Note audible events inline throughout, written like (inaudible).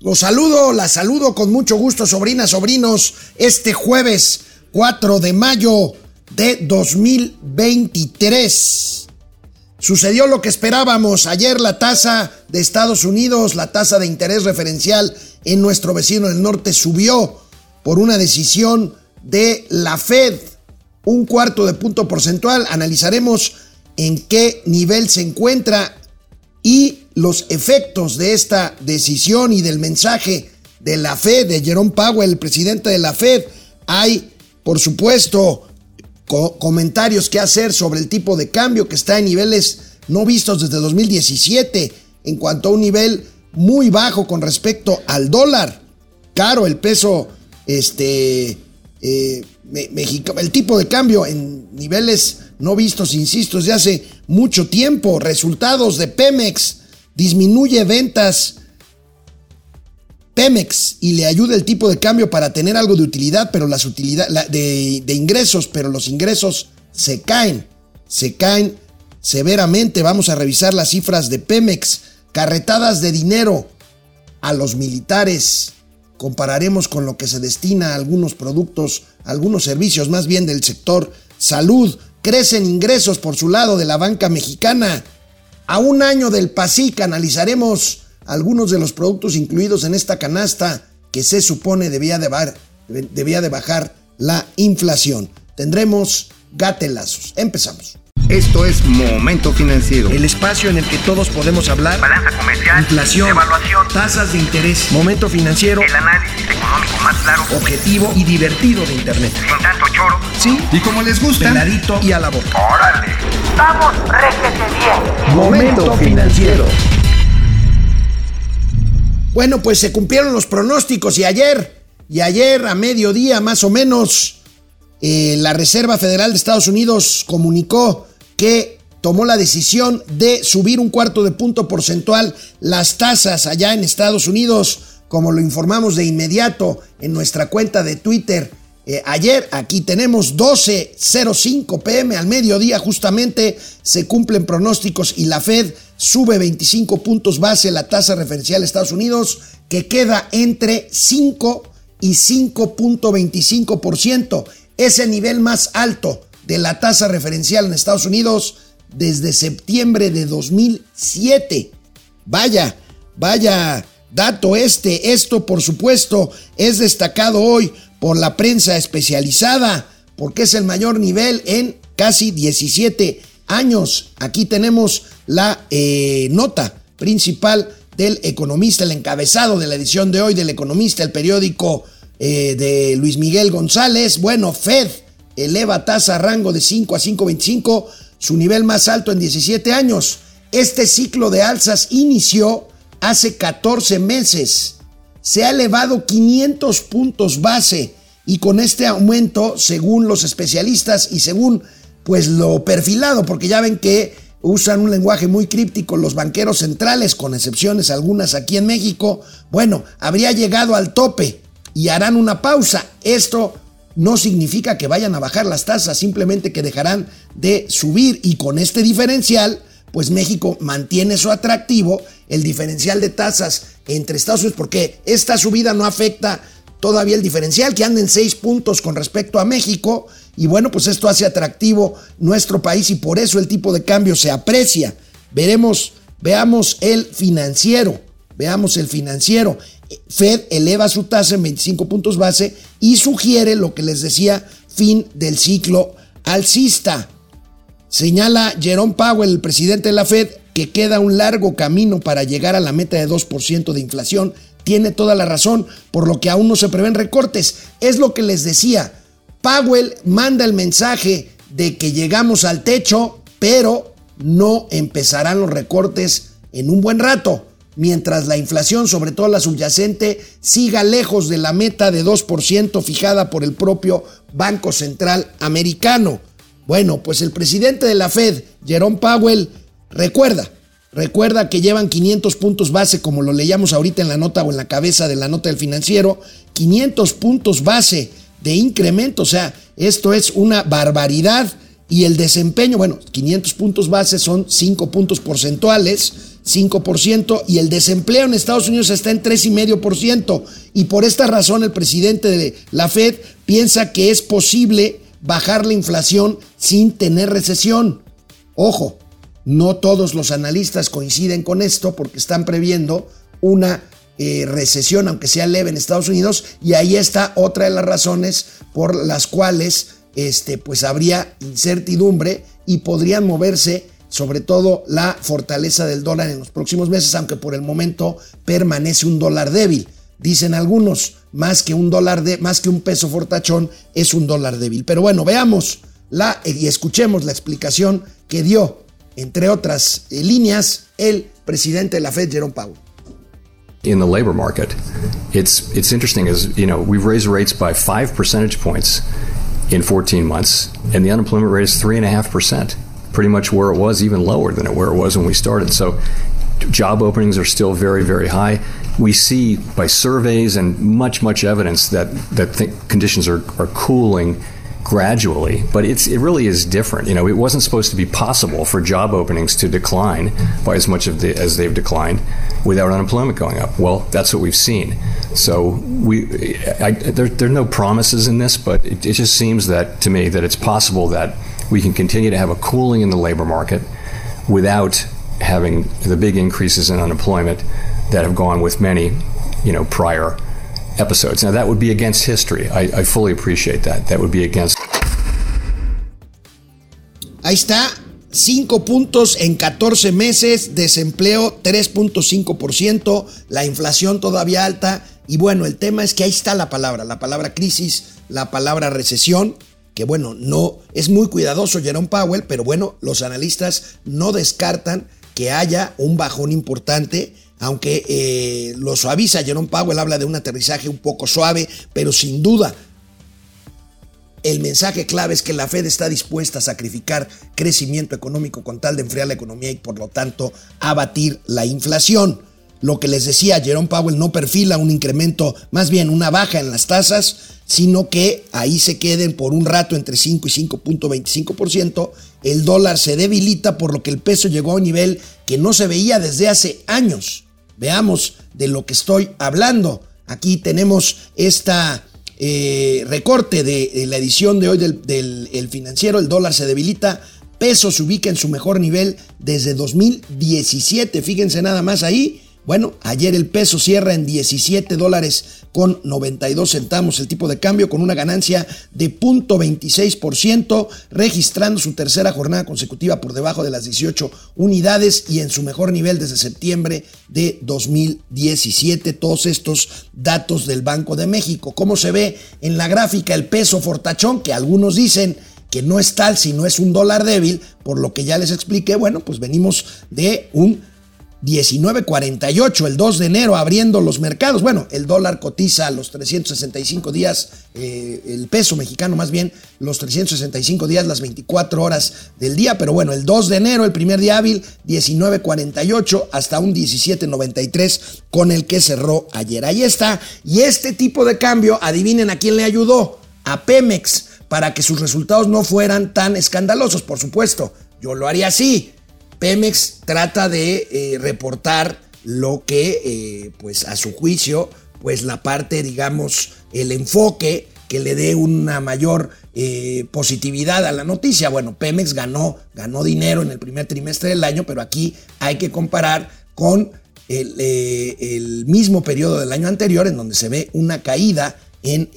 Los saludo, la saludo con mucho gusto, sobrinas, sobrinos, este jueves 4 de mayo de 2023. Sucedió lo que esperábamos. Ayer la tasa de Estados Unidos, la tasa de interés referencial en nuestro vecino del norte subió por una decisión de la Fed. Un cuarto de punto porcentual. Analizaremos en qué nivel se encuentra y los efectos de esta decisión y del mensaje de la Fed, de Jerome Powell, el presidente de la Fed. Hay, por supuesto, comentarios que hacer sobre el tipo de cambio que está en niveles no vistos desde 2017, en cuanto a un nivel muy bajo con respecto al dólar. Caro el peso, este, eh, el tipo de cambio en niveles no vistos, insisto, desde hace mucho tiempo. Resultados de Pemex, disminuye ventas Pemex y le ayuda el tipo de cambio para tener algo de utilidad, pero las utilidades de, de ingresos, pero los ingresos se caen, se caen severamente. Vamos a revisar las cifras de Pemex, carretadas de dinero a los militares. Compararemos con lo que se destina a algunos productos, algunos servicios más bien del sector salud. Crecen ingresos por su lado de la banca mexicana. A un año del PASIC analizaremos algunos de los productos incluidos en esta canasta que se supone debía de, bajar la inflación. Tendremos gatelazos. Empezamos. Esto es Momento Financiero. El espacio en el que todos podemos hablar. Balanza comercial. Inflación. Evaluación. Tasas de interés. Momento Financiero. El análisis económico más claro. Objetivo y divertido de Internet. Sin tanto choro. Sí. Y como les gusta. Peladito y a la boca. Órale. Vamos, réjete bien. Momento Financiero. Bueno, pues se cumplieron los pronósticos y ayer, y ayer a mediodía más o menos, eh, la Reserva Federal de Estados Unidos comunicó que tomó la decisión de subir un cuarto de punto porcentual las tasas allá en Estados Unidos, como lo informamos de inmediato en nuestra cuenta de Twitter. Eh, ayer aquí tenemos 12.05 pm al mediodía justamente se cumplen pronósticos y la Fed sube 25 puntos base la tasa referencial de Estados Unidos que queda entre 5 y 5.25%. Ese nivel más alto de la tasa referencial en Estados Unidos desde septiembre de 2007. Vaya, vaya dato este. Esto, por supuesto, es destacado hoy por la prensa especializada, porque es el mayor nivel en casi 17 años. Aquí tenemos la eh, nota principal del economista, el encabezado de la edición de hoy del economista, el periódico eh, de Luis Miguel González. Bueno, Fed eleva tasa a rango de 5 a 5.25, su nivel más alto en 17 años. Este ciclo de alzas inició hace 14 meses. Se ha elevado 500 puntos base y con este aumento, según los especialistas y según pues lo perfilado, porque ya ven que usan un lenguaje muy críptico los banqueros centrales, con excepciones algunas aquí en México, bueno, habría llegado al tope y harán una pausa. Esto no significa que vayan a bajar las tasas, simplemente que dejarán de subir y con este diferencial, pues México mantiene su atractivo, el diferencial de tasas entre Estados Unidos, porque esta subida no afecta todavía el diferencial, que anda en seis puntos con respecto a México, y bueno, pues esto hace atractivo nuestro país y por eso el tipo de cambio se aprecia. Veremos, veamos el financiero, veamos el financiero. Fed eleva su tasa en 25 puntos base y sugiere lo que les decía, fin del ciclo alcista. Señala Jerome Powell, el presidente de la Fed, que queda un largo camino para llegar a la meta de 2% de inflación. Tiene toda la razón, por lo que aún no se prevén recortes. Es lo que les decía. Powell manda el mensaje de que llegamos al techo, pero no empezarán los recortes en un buen rato mientras la inflación, sobre todo la subyacente, siga lejos de la meta de 2% fijada por el propio Banco Central Americano. Bueno, pues el presidente de la Fed, Jerome Powell, recuerda, recuerda que llevan 500 puntos base, como lo leíamos ahorita en la nota o en la cabeza de la nota del financiero, 500 puntos base de incremento, o sea, esto es una barbaridad Y el desempeño, bueno, 500 puntos base son 5 puntos porcentuales, 5%, y el desempleo en Estados Unidos está en 3,5%. Y por esta razón el presidente de la Fed piensa que es posible bajar la inflación sin tener recesión. Ojo, no todos los analistas coinciden con esto porque están previendo una eh, recesión, aunque sea leve en Estados Unidos, y ahí está otra de las razones por las cuales este, pues habría incertidumbre y podrían moverse sobre todo la fortaleza del dólar en los próximos meses, aunque por el momento permanece un dólar débil. Dicen algunos, más que un dólar de, más que un peso fortachón es un dólar débil. Pero bueno, veamos la y escuchemos la explicación que dio, entre otras eh, líneas, el presidente de la Fed, Jerome Powell. in the labor market. It's it's interesting as you know we've raised rates by five percentage points in 14 months, and the unemployment rate is three and a half percent, pretty much where it was, even lower than it where it was when we started. So job openings are still very very high. We see by surveys and much much evidence that that th- conditions are are cooling gradually, but it's it really is different. You know, it wasn't supposed to be possible for job openings to decline by as much of the, as they've declined without unemployment going up. Well, that's what we've seen. So we, I, there, there are no promises in this, but it, it just seems that to me that it's possible that we can continue to have a cooling in the labor market without having the big increases in unemployment that have gone with many, you know, prior episodes. Now, that would be against history. I, I fully appreciate that. That would be against. Ahí está, 5 puntos en 14 meses, desempleo 3.5%, la inflación todavía alta. Y bueno, el tema es que ahí está la palabra, la palabra crisis, la palabra recesión, que bueno, no es muy cuidadoso Jerome Powell, pero bueno, los analistas no descartan que haya un bajón importante aunque eh, lo suaviza. Jerome Powell habla de un aterrizaje un poco suave, pero sin duda el mensaje clave es que la Fed está dispuesta a sacrificar crecimiento económico con tal de enfriar la economía y por lo tanto abatir la inflación. Lo que les decía, Jerome Powell no perfila un incremento, más bien una baja en las tasas, sino que ahí se queden por un rato entre 5 y 5.25%. El dólar se debilita por lo que el peso llegó a un nivel que no se veía desde hace años. Veamos de lo que estoy hablando. Aquí tenemos esta eh, recorte de, la edición de hoy del, el financiero. El dólar se debilita. Peso se ubica en su mejor nivel desde 2017. Fíjense nada más ahí. Bueno, ayer el peso cierra en 17 dólares con 92 centavos el tipo de cambio con una ganancia de 0.26%, registrando su tercera jornada consecutiva por debajo de las 18 unidades y en su mejor nivel desde septiembre de 2017. Todos estos datos del Banco de México. ¿Cómo se ve en la gráfica el peso fortachón? Que algunos dicen que no es tal si no es un dólar débil, por lo que ya les expliqué, bueno, pues venimos de un 19.48 el 2 de enero abriendo los mercados. Bueno, el dólar cotiza a los 365 días, eh, el peso mexicano más bien, los 365 días, las 24 horas del día. Pero bueno, el 2 de enero, el primer día hábil, 19.48 hasta un 17.93 con el que cerró ayer. Ahí está. Y este tipo de cambio, adivinen a quién le ayudó. A Pemex, para que sus resultados no fueran tan escandalosos, por supuesto. Yo lo haría así Pemex trata de eh, reportar lo que, eh, pues a su juicio, pues la parte, digamos, el enfoque que le dé una mayor eh, positividad a la noticia. Bueno, Pemex ganó, ganó dinero en el primer trimestre del año, pero aquí hay que comparar con el, mismo periodo del año anterior, en donde se ve una caída en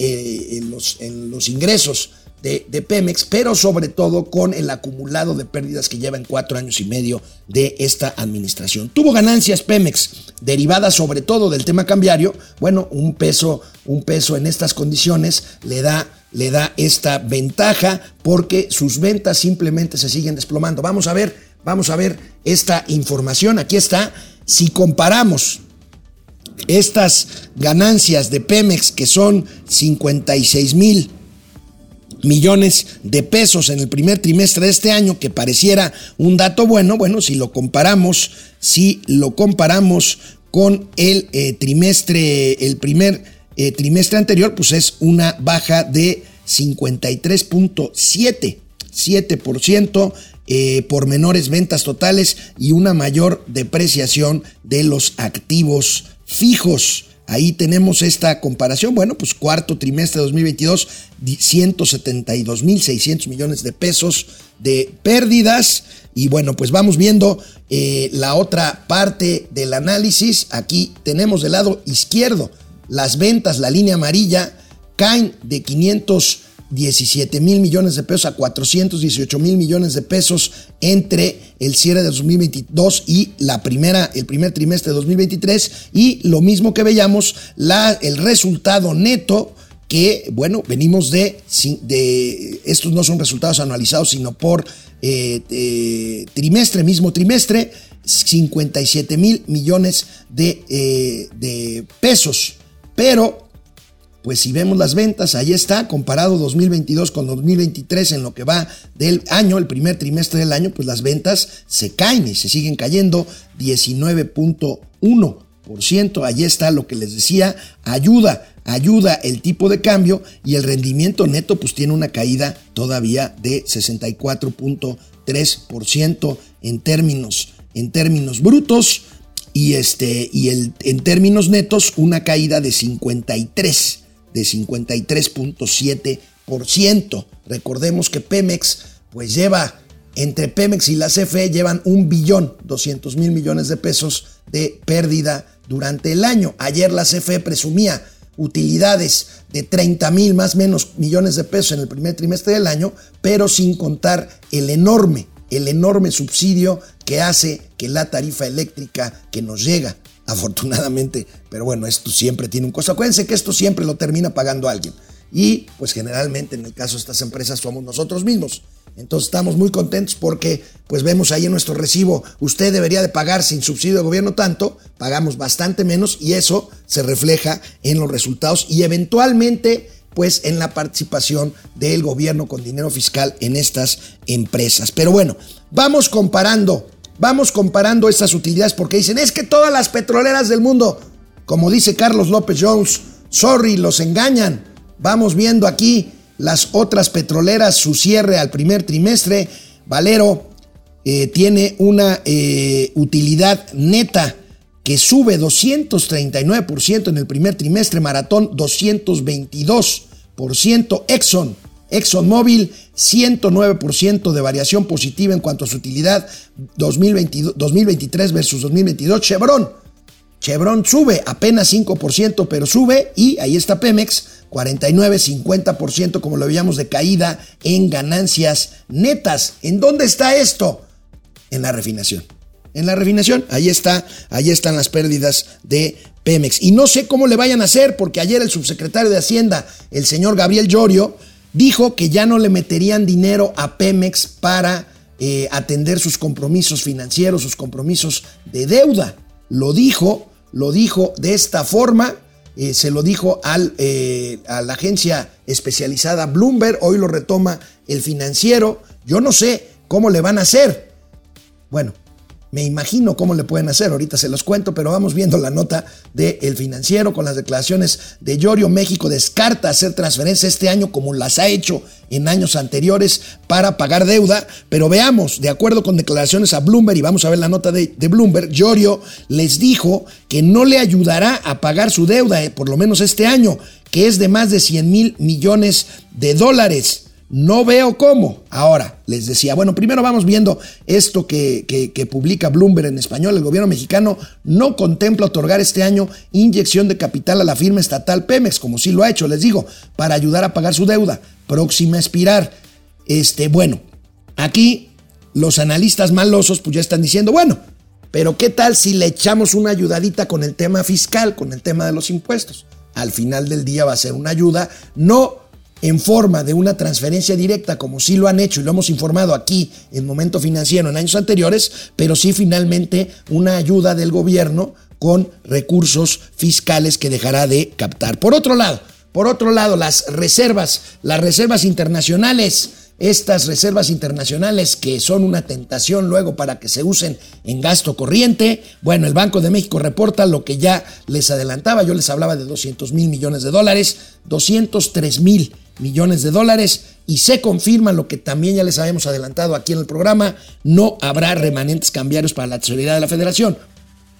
los ingresos de, Pemex, pero sobre todo con el acumulado de pérdidas que lleva en cuatro años y medio de esta administración. Tuvo ganancias Pemex, derivadas sobre todo del tema cambiario. Bueno, un peso, un peso en estas condiciones le da, le da esta ventaja porque sus ventas simplemente se siguen desplomando. Vamos a ver, vamos a ver esta información. Aquí está. Si comparamos estas ganancias de Pemex, que son 56 mil millones de pesos en el primer trimestre de este año, que pareciera un dato bueno, bueno, si lo comparamos, si lo comparamos con el eh, trimestre, el primer eh, trimestre anterior, pues es una baja de 53.7 7%, eh, por menores ventas totales y una mayor depreciación de los activos fijos. Ahí tenemos esta comparación. Bueno, pues cuarto trimestre de 2022, 172.600 millones de pesos de pérdidas. Y bueno, pues vamos viendo eh, la otra parte del análisis. Aquí tenemos del lado izquierdo las ventas, la línea amarilla, caen de 517 mil millones de pesos a 418 mil millones de pesos entre el cierre de 2022 y la primera, el primer trimestre de 2023. Y lo mismo que veíamos, la, el resultado neto que, bueno, venimos de, de, estos no son resultados anualizados, sino por eh, trimestre, mismo trimestre, 57 mil millones de, eh, de pesos. Pero, pues si vemos las ventas, ahí está, comparado 2022 con 2023 en lo que va del año, el primer trimestre del año, pues las ventas se caen y se siguen cayendo 19.1%. Ahí está lo que les decía, ayuda, ayuda el tipo de cambio y el rendimiento neto pues tiene una caída todavía de 64.3% en términos, en términos brutos y, este, y el, en términos netos una caída de 53, de 53.7%. Recordemos que Pemex pues lleva, entre Pemex y la CFE llevan un billón 200 mil millones de pesos de pérdida durante el año. Ayer la CFE presumía utilidades de 30 mil más menos millones de pesos en el primer trimestre del año, pero sin contar el enorme el enorme subsidio que hace que la tarifa eléctrica que nos llega, afortunadamente, pero bueno, esto siempre tiene un costo. Acuérdense que esto siempre lo termina pagando alguien. Y pues generalmente en el caso de estas empresas somos nosotros mismos. Entonces estamos muy contentos porque pues vemos ahí en nuestro recibo, usted debería de pagar sin subsidio de gobierno tanto, pagamos bastante menos y eso se refleja en los resultados y eventualmente pues en la participación del gobierno con dinero fiscal en estas empresas. Pero bueno, vamos comparando, vamos comparando estas utilidades porque dicen, es que todas las petroleras del mundo, como dice Carlos López Jones, sorry, los engañan. Vamos viendo aquí las otras petroleras, su cierre al primer trimestre. Valero eh, tiene una eh, utilidad neta que sube 239% en el primer trimestre, Maratón 222%, Exxon, ExxonMobil 109% de variación positiva en cuanto a su utilidad 2023 versus 2022, Chevron, Chevron sube apenas 5%, pero sube y ahí está Pemex 49-50% como lo veíamos de caída en ganancias netas. ¿En dónde está esto? En la refinación en la refinación. Ahí está, ahí están las pérdidas de Pemex. Y no sé cómo le vayan a hacer, porque ayer el subsecretario de Hacienda, el señor Gabriel Llorio, dijo que ya no le meterían dinero a Pemex para eh, atender sus compromisos financieros, sus compromisos de deuda. Lo dijo, lo dijo de esta forma. Eh, se lo dijo al, eh, a la agencia especializada Bloomberg, hoy lo retoma el financiero. Yo no sé cómo le van a hacer. Bueno, me imagino cómo le pueden hacer, ahorita se los cuento, pero vamos viendo la nota del El financiero con las declaraciones de Llorio. México descarta hacer transferencias este año como las ha hecho en años anteriores para pagar deuda, pero veamos, de acuerdo con declaraciones a Bloomberg, y vamos a ver la nota de, de Bloomberg, Llorio les dijo que no le ayudará a pagar su deuda, eh, por lo menos este año, que es de más de 100 mil millones de dólares. No veo cómo. Ahora, les decía, bueno, primero vamos viendo esto que, que, publica Bloomberg en español. El gobierno mexicano no contempla otorgar este año inyección de capital a la firma estatal Pemex, como sí lo ha hecho, les digo, para ayudar a pagar su deuda próxima a expirar. Este, bueno, aquí los analistas malosos pues ya están diciendo, bueno, pero ¿qué tal si le echamos una ayudadita con el tema fiscal, con el tema de los impuestos? Al final del día va a ser una ayuda, no en forma de una transferencia directa, como sí lo han hecho y lo hemos informado aquí en Momento Financiero en años anteriores, pero sí finalmente una ayuda del gobierno con recursos fiscales que dejará de captar. Por otro lado, por otro lado, las reservas, las reservas internacionales, estas reservas internacionales que son una tentación luego para que se usen en gasto corriente. Bueno, el Banco de México reporta lo que ya les adelantaba, yo les hablaba de 200 mil millones de dólares, 203 mil millones de dólares y se confirma lo que también ya les habíamos adelantado aquí en el programa, no habrá remanentes cambiarios para la tesorería de la federación.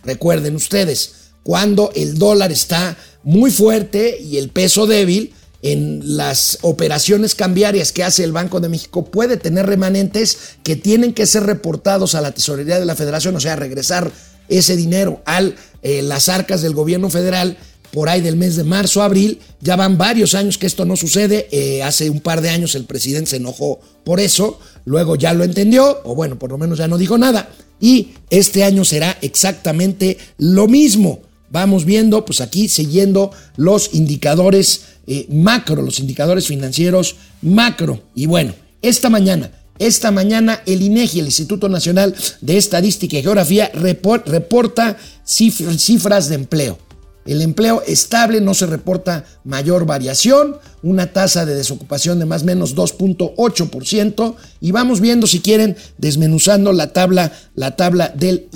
Recuerden ustedes, cuando el dólar está muy fuerte y el peso débil, en las operaciones cambiarias que hace el Banco de México puede tener remanentes que tienen que ser reportados a la tesorería de la federación, o sea, regresar ese dinero a eh, las arcas del gobierno federal por ahí del mes de marzo, abril. Ya van varios años que esto no sucede. Eh, hace un par de años el presidente se enojó por eso. Luego ya lo entendió, o bueno, por lo menos ya no dijo nada. Y este año será exactamente lo mismo. Vamos viendo, pues aquí siguiendo los indicadores eh, macro, los indicadores financieros macro. Y bueno, esta mañana, esta mañana el INEGI, el Instituto Nacional de Estadística y Geografía, reporta cifras de empleo. El empleo estable no se reporta mayor variación, una tasa de desocupación de más o menos 2.8% y vamos viendo si quieren desmenuzando la tabla, la tabla del,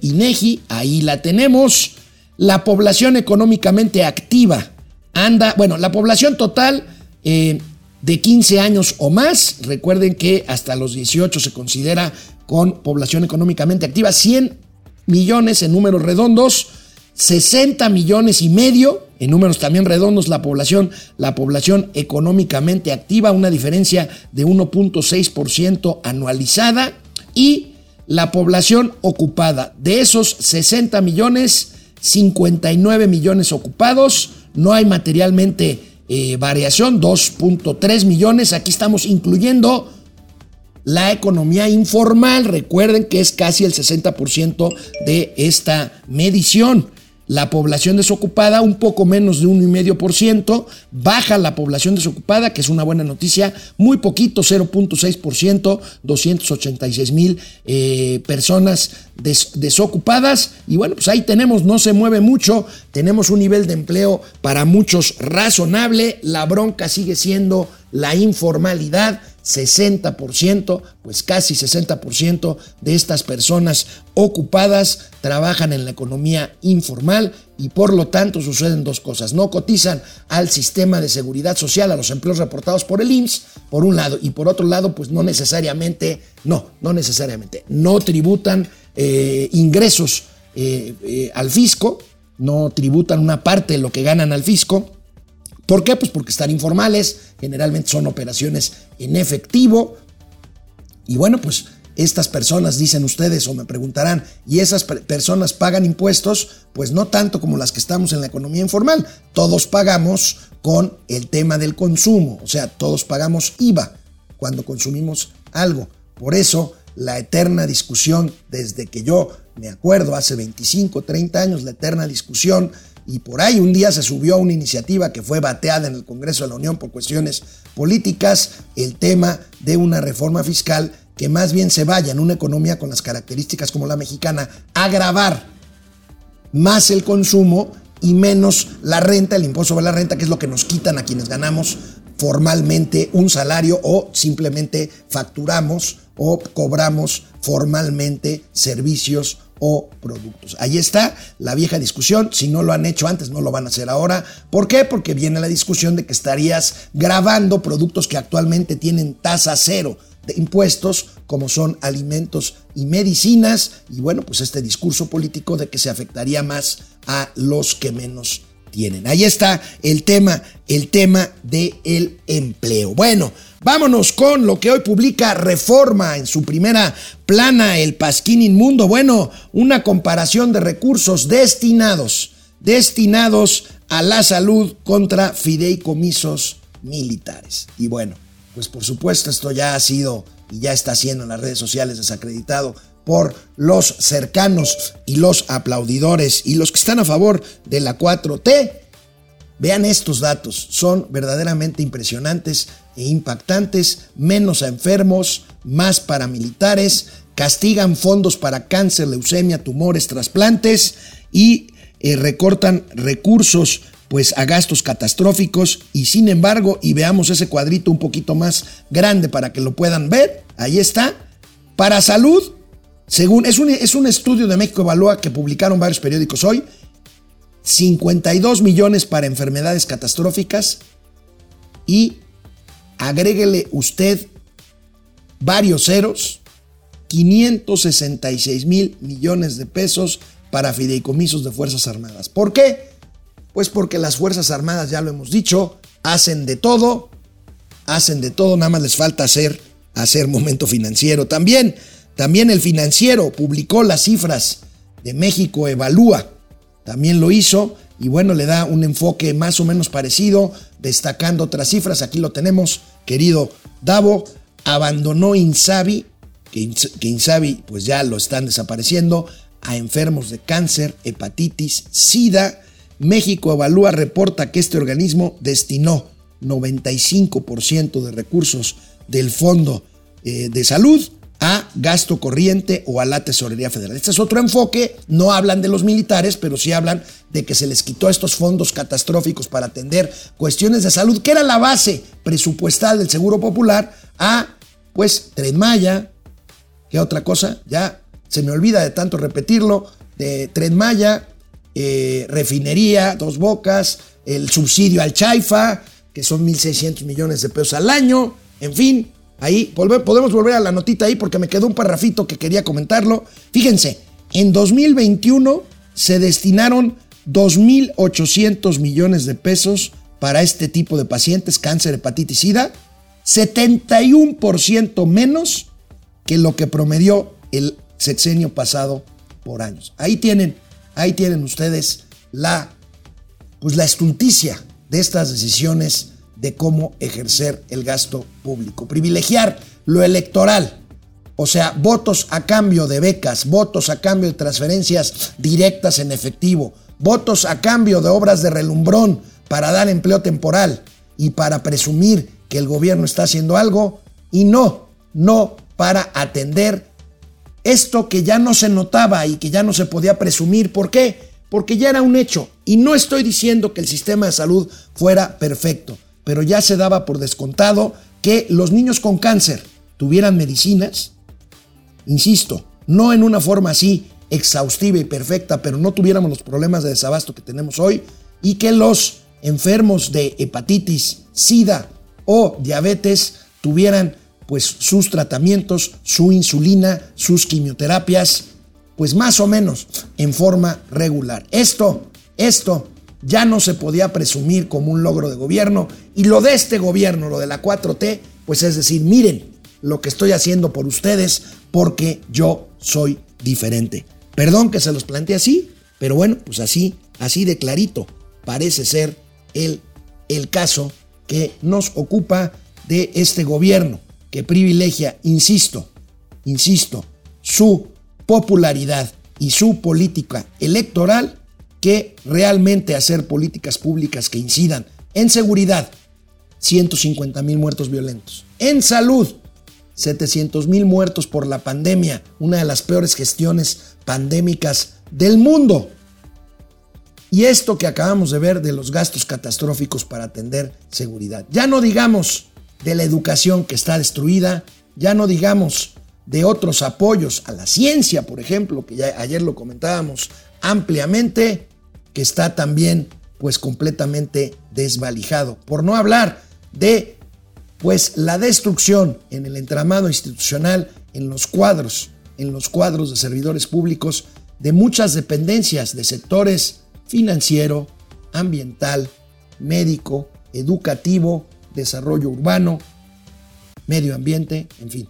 INEGI, ahí la tenemos. La población económicamente activa anda, bueno, la población total eh, de 15 años o más, recuerden que hasta los 18 se considera con población económicamente activa, 100 millones en números redondos, 60 millones y medio en números también redondos la población, la población económicamente activa, una diferencia de 1.6% anualizada y la población ocupada. De esos 60 millones, 59 millones ocupados, no hay materialmente eh, variación, 2.3 millones, aquí estamos incluyendo la economía informal, recuerden que es casi el 60% de esta medición la población desocupada un poco menos de 1,5%, baja la población desocupada, que es una buena noticia, muy poquito, 0.6%, 286 mil eh, personas desocupadas. Y bueno, pues ahí tenemos, no se mueve mucho, tenemos un nivel de empleo para muchos razonable, la bronca sigue siendo la informalidad 60%, pues casi 60% de estas personas ocupadas trabajan en la economía informal y por lo tanto suceden dos cosas. No cotizan al sistema de seguridad social, a los empleos reportados por el IMSS, por un lado, y por otro lado, pues no necesariamente, no, no necesariamente, no tributan eh, ingresos eh, eh, al fisco, no tributan una parte de lo que ganan al fisco ¿Por qué? Pues porque están informales, generalmente son operaciones en efectivo. Y bueno, pues estas personas, dicen ustedes o me preguntarán, ¿y esas personas pagan impuestos? Pues no tanto como las que estamos en la economía informal. Todos pagamos con el tema del consumo, o sea, todos pagamos IVA cuando consumimos algo. Por eso, la eterna discusión, desde que yo me acuerdo, hace 25, 30 años, la eterna discusión y por ahí un día se subió a una iniciativa que fue bateada en el Congreso de la Unión por cuestiones políticas, el tema de una reforma fiscal que más bien se vaya en una economía con las características como la mexicana a grabar más el consumo y menos la renta, el impuesto sobre la renta, que es lo que nos quitan a quienes ganamos formalmente un salario o simplemente facturamos o cobramos formalmente servicios o productos. Ahí está la vieja discusión. Si no lo han hecho antes, no lo van a hacer ahora. ¿Por qué? Porque viene la discusión de que estarías grabando productos que actualmente tienen tasa cero de impuestos, como son alimentos y medicinas. Y bueno, pues este discurso político de que se afectaría más a los que menos tienen. Ahí está el tema, el tema del empleo. Bueno, vámonos con lo que hoy publica Reforma en su primera plana, el Pasquín Inmundo. Bueno, una comparación de recursos destinados, destinados a la salud contra fideicomisos militares. Y bueno, pues por supuesto esto ya ha sido y ya está siendo en las redes sociales desacreditado por los cercanos y los aplaudidores y los que están a favor de la 4T. Vean estos datos, son verdaderamente impresionantes e impactantes, menos a enfermos, más paramilitares, castigan fondos para cáncer, leucemia, tumores, trasplantes y eh, recortan recursos pues a gastos catastróficos y sin embargo, y veamos ese cuadrito un poquito más grande para que lo puedan ver, ahí está, para salud según, es un, es un estudio de México Evalúa que publicaron varios periódicos hoy. 52 millones para enfermedades catastróficas y agréguele usted varios ceros, 566 mil millones de pesos para fideicomisos de Fuerzas Armadas. ¿Por qué? Pues porque las Fuerzas Armadas, ya lo hemos dicho, hacen de todo, hacen de todo, nada más les falta hacer, hacer momento financiero. También, también el financiero publicó las cifras de México Evalúa, también lo hizo y bueno, le da un enfoque más o menos parecido, destacando otras cifras. Aquí lo tenemos, querido Davo, abandonó Insabi, que, Insabi pues ya lo están desapareciendo, a enfermos de cáncer, hepatitis, SIDA. México Evalúa reporta que este organismo destinó 95% de recursos del Fondo eh, de Salud a gasto corriente o a la tesorería federal. Este es otro enfoque, no hablan de los militares, pero sí hablan de que se les quitó estos fondos catastróficos para atender cuestiones de salud, que era la base presupuestal del Seguro Popular, a pues Tren Maya, ¿qué otra cosa? Ya se me olvida de tanto repetirlo, de Tren Maya, eh, refinería, dos bocas, el subsidio al Chaifa, que son 1.600 millones de pesos al año, en fin, ahí podemos volver a la notita ahí porque me quedó un parrafito que quería comentarlo. Fíjense, en 2021 se destinaron 2.800 millones de pesos para este tipo de pacientes, cáncer, hepatitis, SIDA, 71% menos que lo que promedió el sexenio pasado por años. Ahí tienen, ahí tienen ustedes la, pues la estulticia de estas decisiones de cómo ejercer el gasto público. Privilegiar lo electoral, o sea, votos a cambio de becas, votos a cambio de transferencias directas en efectivo, votos a cambio de obras de relumbrón para dar empleo temporal y para presumir que el gobierno está haciendo algo y no, no para atender esto que ya no se notaba y que ya no se podía presumir. ¿Por qué? Porque ya era un hecho. Y no estoy diciendo que el sistema de salud fuera perfecto, pero ya se daba por descontado que los niños con cáncer tuvieran medicinas, insisto, no en una forma así exhaustiva y perfecta, pero no tuviéramos los problemas de desabasto que tenemos hoy, y que los enfermos de hepatitis, sida o diabetes tuvieran pues sus tratamientos, su insulina, sus quimioterapias, pues más o menos en forma regular. Esto, esto ya no se podía presumir como un logro de gobierno y lo de este gobierno, lo de la 4T, pues es decir, miren lo que estoy haciendo por ustedes porque yo soy diferente. Perdón que se los plantee así, pero bueno, pues así, así de clarito parece ser el, el caso que nos ocupa de este gobierno que privilegia, insisto, insisto, su popularidad y su política electoral que realmente hacer políticas públicas que incidan en seguridad, 150 mil muertos violentos, en salud, 700 mil muertos por la pandemia, una de las peores gestiones pandémicas del mundo. Y esto que acabamos de ver de los gastos catastróficos para atender seguridad. Ya no digamos de la educación que está destruida, ya no digamos de otros apoyos a la ciencia, por ejemplo, que ya ayer lo comentábamos ampliamente, que está también pues completamente desvalijado. Por no hablar de pues la destrucción en el entramado institucional, en los cuadros, en los cuadros de servidores públicos de muchas dependencias de sectores financiero, ambiental, médico, educativo, desarrollo urbano, medio ambiente, en fin.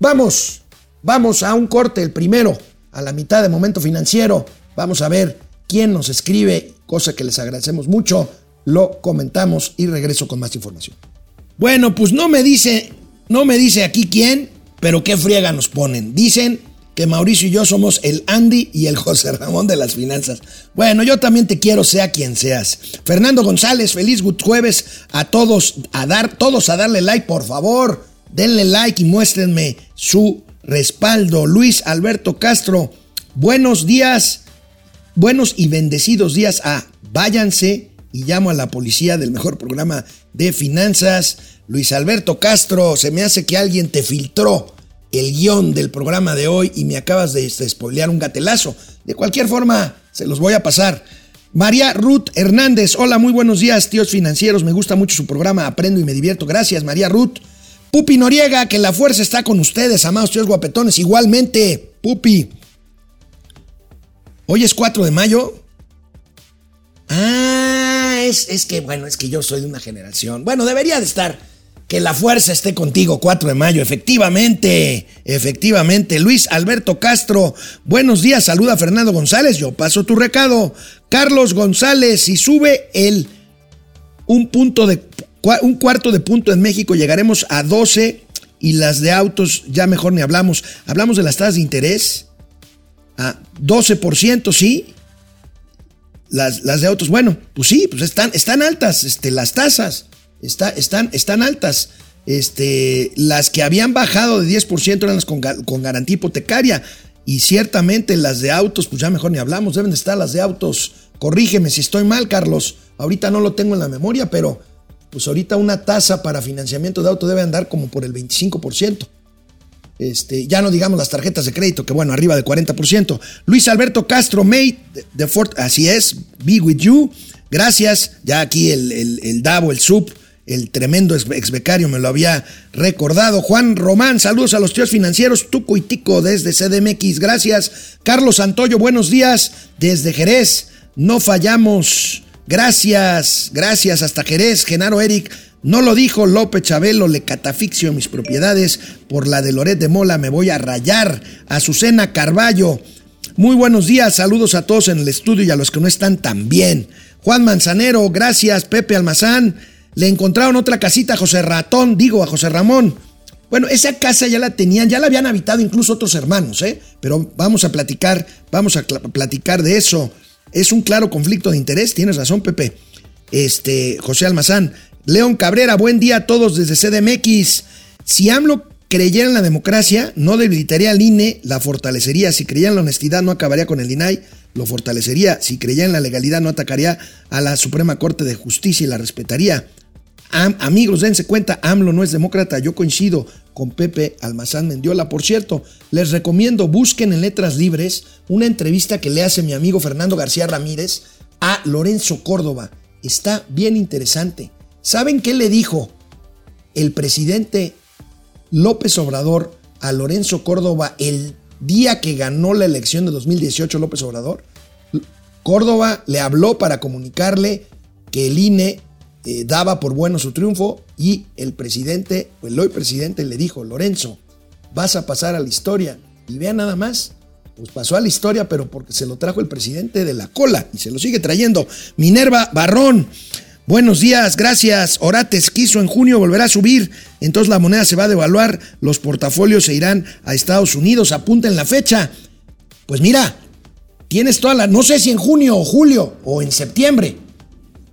Vamos, vamos a un corte, el primero, a la mitad de momento financiero. Vamos a ver quién nos escribe, cosa que les agradecemos mucho. Lo comentamos y regreso con más información. Bueno, pues no me dice, no me dice aquí quién, pero qué friega nos ponen. Dicen que Mauricio y yo somos el Andy y el José Ramón de las finanzas. Bueno, yo también te quiero, sea quien seas. Fernando González, feliz jueves a todos, a dar, todos a darle like, por favor. Denle like y muéstrenme su respaldo. Luis Alberto Castro, buenos días, buenos y bendecidos días a Váyanse y llamo a la policía del mejor programa de finanzas. Luis Alberto Castro, se me hace que alguien te filtró el guion del programa de hoy y me acabas de, spoilear un gatelazo. De cualquier forma, se los voy a pasar. María Ruth Hernández, hola, muy buenos días, tíos financieros. Me gusta mucho su programa, aprendo y me divierto. Gracias, María Ruth. Pupi Noriega, que la fuerza está con ustedes, amados tíos guapetones. Igualmente, Pupi. Hoy es 4 de mayo. Ah, es, es que, bueno, es que yo soy de una generación. Bueno, debería de estar. Que la fuerza esté contigo, 4 de mayo, efectivamente, efectivamente. Luis Alberto Castro, buenos días, saluda a Fernando González, yo paso tu recado. Carlos González, si sube el un punto de un cuarto de punto en México, llegaremos a 12 y las de autos ya mejor ni hablamos. Hablamos de las tasas de interés a 12%, sí. Las, las de autos, bueno, pues sí, pues están, están altas este, las tasas están, están altas. Este, las que habían bajado de 10% eran las con, con, garantía hipotecaria. Y ciertamente las de autos, pues ya mejor ni hablamos, deben de estar las de autos. Corrígeme si estoy mal, Carlos. Ahorita no lo tengo en la memoria, pero pues ahorita una tasa para financiamiento de auto debe andar como por el 25%. Este, ya no digamos las tarjetas de crédito, que bueno, arriba del 40%. Luis Alberto Castro, May, de, Fort, así es, be with you. Gracias. Ya aquí el, el, el Davo, el Sub el tremendo ex becario me lo había recordado. Juan Román, saludos a los tíos financieros, Tuco y Tico desde CDMX, gracias. Carlos Santoyo, buenos días desde Jerez, no fallamos, gracias, gracias hasta Jerez. Genaro Eric, no lo dijo López Chabelo, le catafixio mis propiedades, por la de Loret de Mola me voy a rayar. Azucena Carballo, muy buenos días, saludos a todos en el estudio y a los que no están también. Juan Manzanero, gracias. Pepe Almazán, le encontraron otra casita a José Ratón, digo, a José Ramón. Bueno, esa casa ya la tenían, ya la habían habitado incluso otros hermanos, ¿eh? Pero vamos a platicar, vamos a platicar de eso. Es un claro conflicto de interés, tienes razón, Pepe. Este, José Almazán. León Cabrera, buen día a todos desde CDMX. Si AMLO creyera en la democracia, no debilitaría al INE, la fortalecería. Si creyera en la honestidad, no acabaría con el INAI, lo fortalecería. Si creyera en la legalidad, no atacaría a la Suprema Corte de Justicia y la respetaría amigos, dense cuenta, AMLO no es demócrata. Yo coincido con Pepe Almazán Mendiola. Por cierto, les recomiendo, busquen en Letras Libres una entrevista que le hace mi amigo Fernando García Ramírez a Lorenzo Córdoba. Está bien interesante. ¿Saben qué le dijo el presidente López Obrador a Lorenzo Córdoba el día que ganó la elección de 2018 López Obrador? Córdoba le habló para comunicarle que el INE eh, daba por bueno su triunfo y el presidente, el hoy presidente le dijo, Lorenzo, vas a pasar a la historia. Y vean nada más, pues pasó a la historia, pero porque se lo trajo el presidente de la cola y se lo sigue trayendo. Minerva Barrón, buenos días, gracias. Orates quiso en junio volverá a subir, entonces la moneda se va a devaluar, los portafolios se irán a Estados Unidos, apunten la fecha. Pues mira, tienes toda la, no sé si en junio o julio o en septiembre,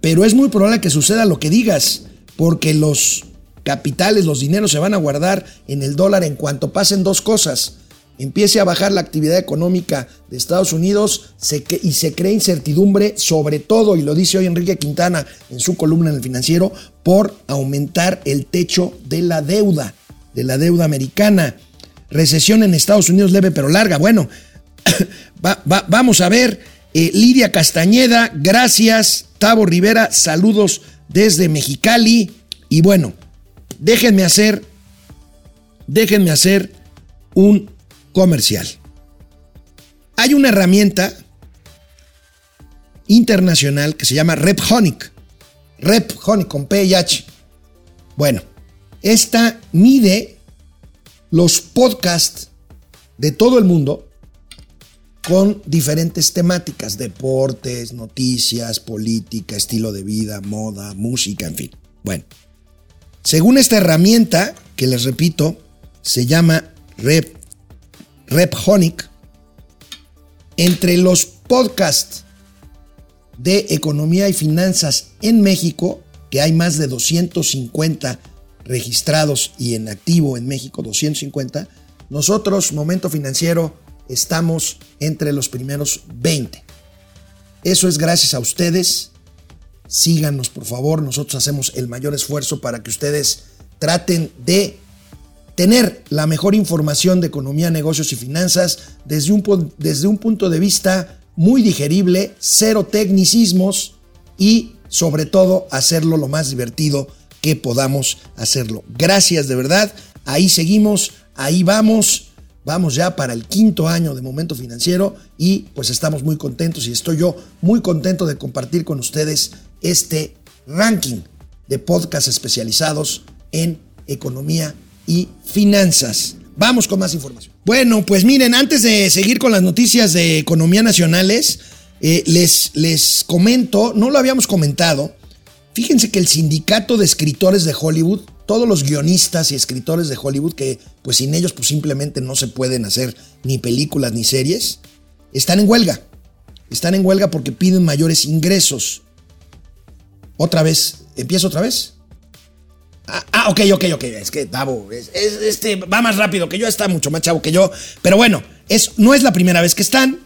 pero es muy probable que suceda lo que digas, porque los capitales, los dineros se van a guardar en el dólar en cuanto pasen dos cosas. Empiece a bajar la actividad económica de Estados Unidos y se crea incertidumbre, sobre todo, y lo dice hoy Enrique Quintana en su columna en el financiero, por aumentar el techo de la deuda, de la deuda americana. Recesión en Estados Unidos leve pero larga. Bueno, (coughs) vamos a ver. Eh, Lidia Castañeda, gracias. Tavo Rivera, saludos desde Mexicali. Y bueno, déjenme hacer, déjenme hacer un comercial. Hay una herramienta internacional que se llama RepHonic. RepHonic con P y H. Bueno, esta mide los podcasts de todo el mundo con diferentes temáticas, deportes, noticias, política, estilo de vida, moda, música, en fin. Bueno, según esta herramienta, que les repito, se llama Rep, RepHonic, entre los podcasts de economía y finanzas en México, que hay más de 250 registrados y en activo en México 250, nosotros, Momento Financiero, estamos entre los primeros 20. Eso es gracias a ustedes. Síganos, por favor. Nosotros hacemos el mayor esfuerzo para que ustedes traten de tener la mejor información de economía, negocios y finanzas desde un, desde un punto de vista muy digerible, cero tecnicismos y sobre todo hacerlo lo más divertido que podamos hacerlo. Gracias de verdad, ahí seguimos, ahí vamos. Vamos ya para el quinto año de Momento Financiero y pues estamos muy contentos y estoy yo muy contento de compartir con ustedes este ranking de podcasts especializados en economía y finanzas. Vamos con más información. Bueno, pues miren, antes de seguir con las noticias de economía nacionales, eh, les, les comento, no lo habíamos comentado, fíjense que el sindicato de escritores de Hollywood todos los guionistas y escritores de Hollywood, que pues sin ellos pues simplemente no se pueden hacer ni películas ni series, están en huelga. Están en huelga porque piden mayores ingresos. Otra vez, ¿empiezo otra vez? Ah, ah ok, ok, ok. Es que Davo, este va más rápido que yo, está mucho más chavo que yo. Pero bueno, es, no es la primera vez que están,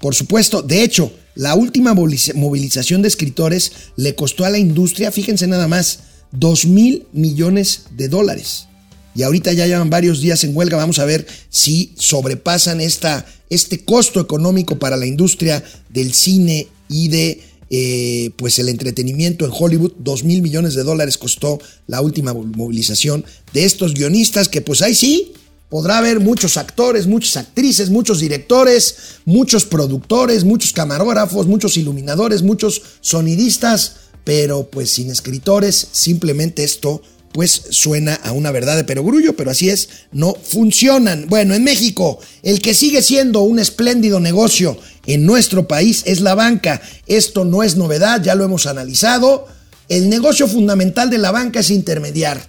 por supuesto. De hecho, la última movilización de escritores le costó a la industria, fíjense nada más, 2 mil millones de dólares. Y ahorita ya llevan varios días en huelga. Vamos a ver si sobrepasan esta, este costo económico para la industria del cine y de eh, pues el entretenimiento en Hollywood. 2 mil millones de dólares costó la última movilización de estos guionistas que pues ahí sí podrá haber muchos actores, muchas actrices, muchos directores, muchos productores, muchos camarógrafos, muchos iluminadores, muchos sonidistas pero pues sin escritores, simplemente esto pues suena a una verdad de perogrullo, pero así es, no funcionan. Bueno, en México, el que sigue siendo un espléndido negocio en nuestro país es la banca. Esto no es novedad, ya lo hemos analizado. El negocio fundamental de la banca es intermediar.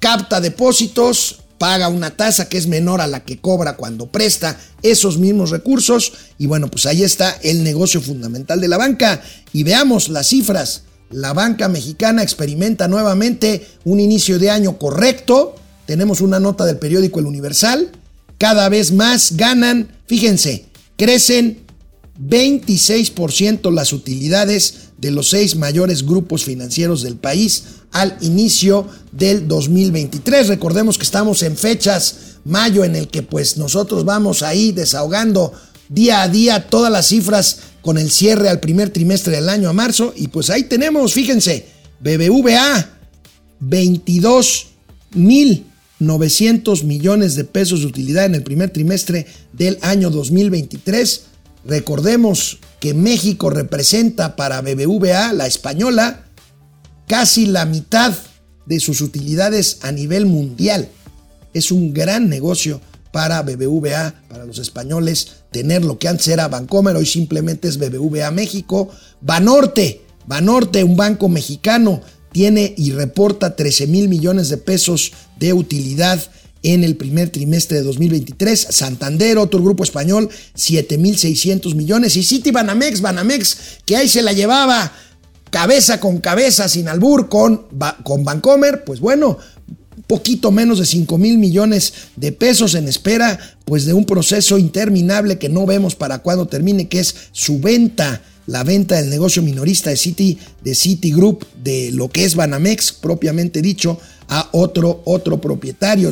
Capta depósitos, paga una tasa que es menor a la que cobra cuando presta esos mismos recursos. Y bueno, pues ahí está el negocio fundamental de la banca. Y veamos las cifras. La banca mexicana experimenta nuevamente un inicio de año correcto. Tenemos una nota del periódico El Universal. Cada vez más ganan, fíjense, crecen 26% las utilidades de los seis mayores grupos financieros del país al inicio del 2023. Recordemos que estamos en fechas mayo en el que pues nosotros vamos ahí desahogando día a día todas las cifras con el cierre al primer trimestre del año a marzo y pues ahí tenemos, fíjense, BBVA 22 mil 900 millones de pesos de utilidad en el primer trimestre del año 2023. Recordemos que México representa para BBVA, la española, casi la mitad de sus utilidades a nivel mundial. Es un gran negocio para BBVA, para los españoles, tener lo que antes era Bancomer, hoy simplemente es BBVA México. Banorte, Banorte, un banco mexicano, tiene y reporta 13 mil millones de pesos de utilidad en el primer trimestre de 2023. Santander, otro grupo español, 7 mil 600 millones. Y City Banamex, Banamex, que ahí se la llevaba cabeza con cabeza, sin albur, con, con Bancomer, pues bueno, poquito menos de 5 mil millones de pesos en espera, pues de un proceso interminable que no vemos para cuándo termine, que es su venta, la venta del negocio minorista de City, de Citigroup, de lo que es Banamex, propiamente dicho, a otro, otro propietario.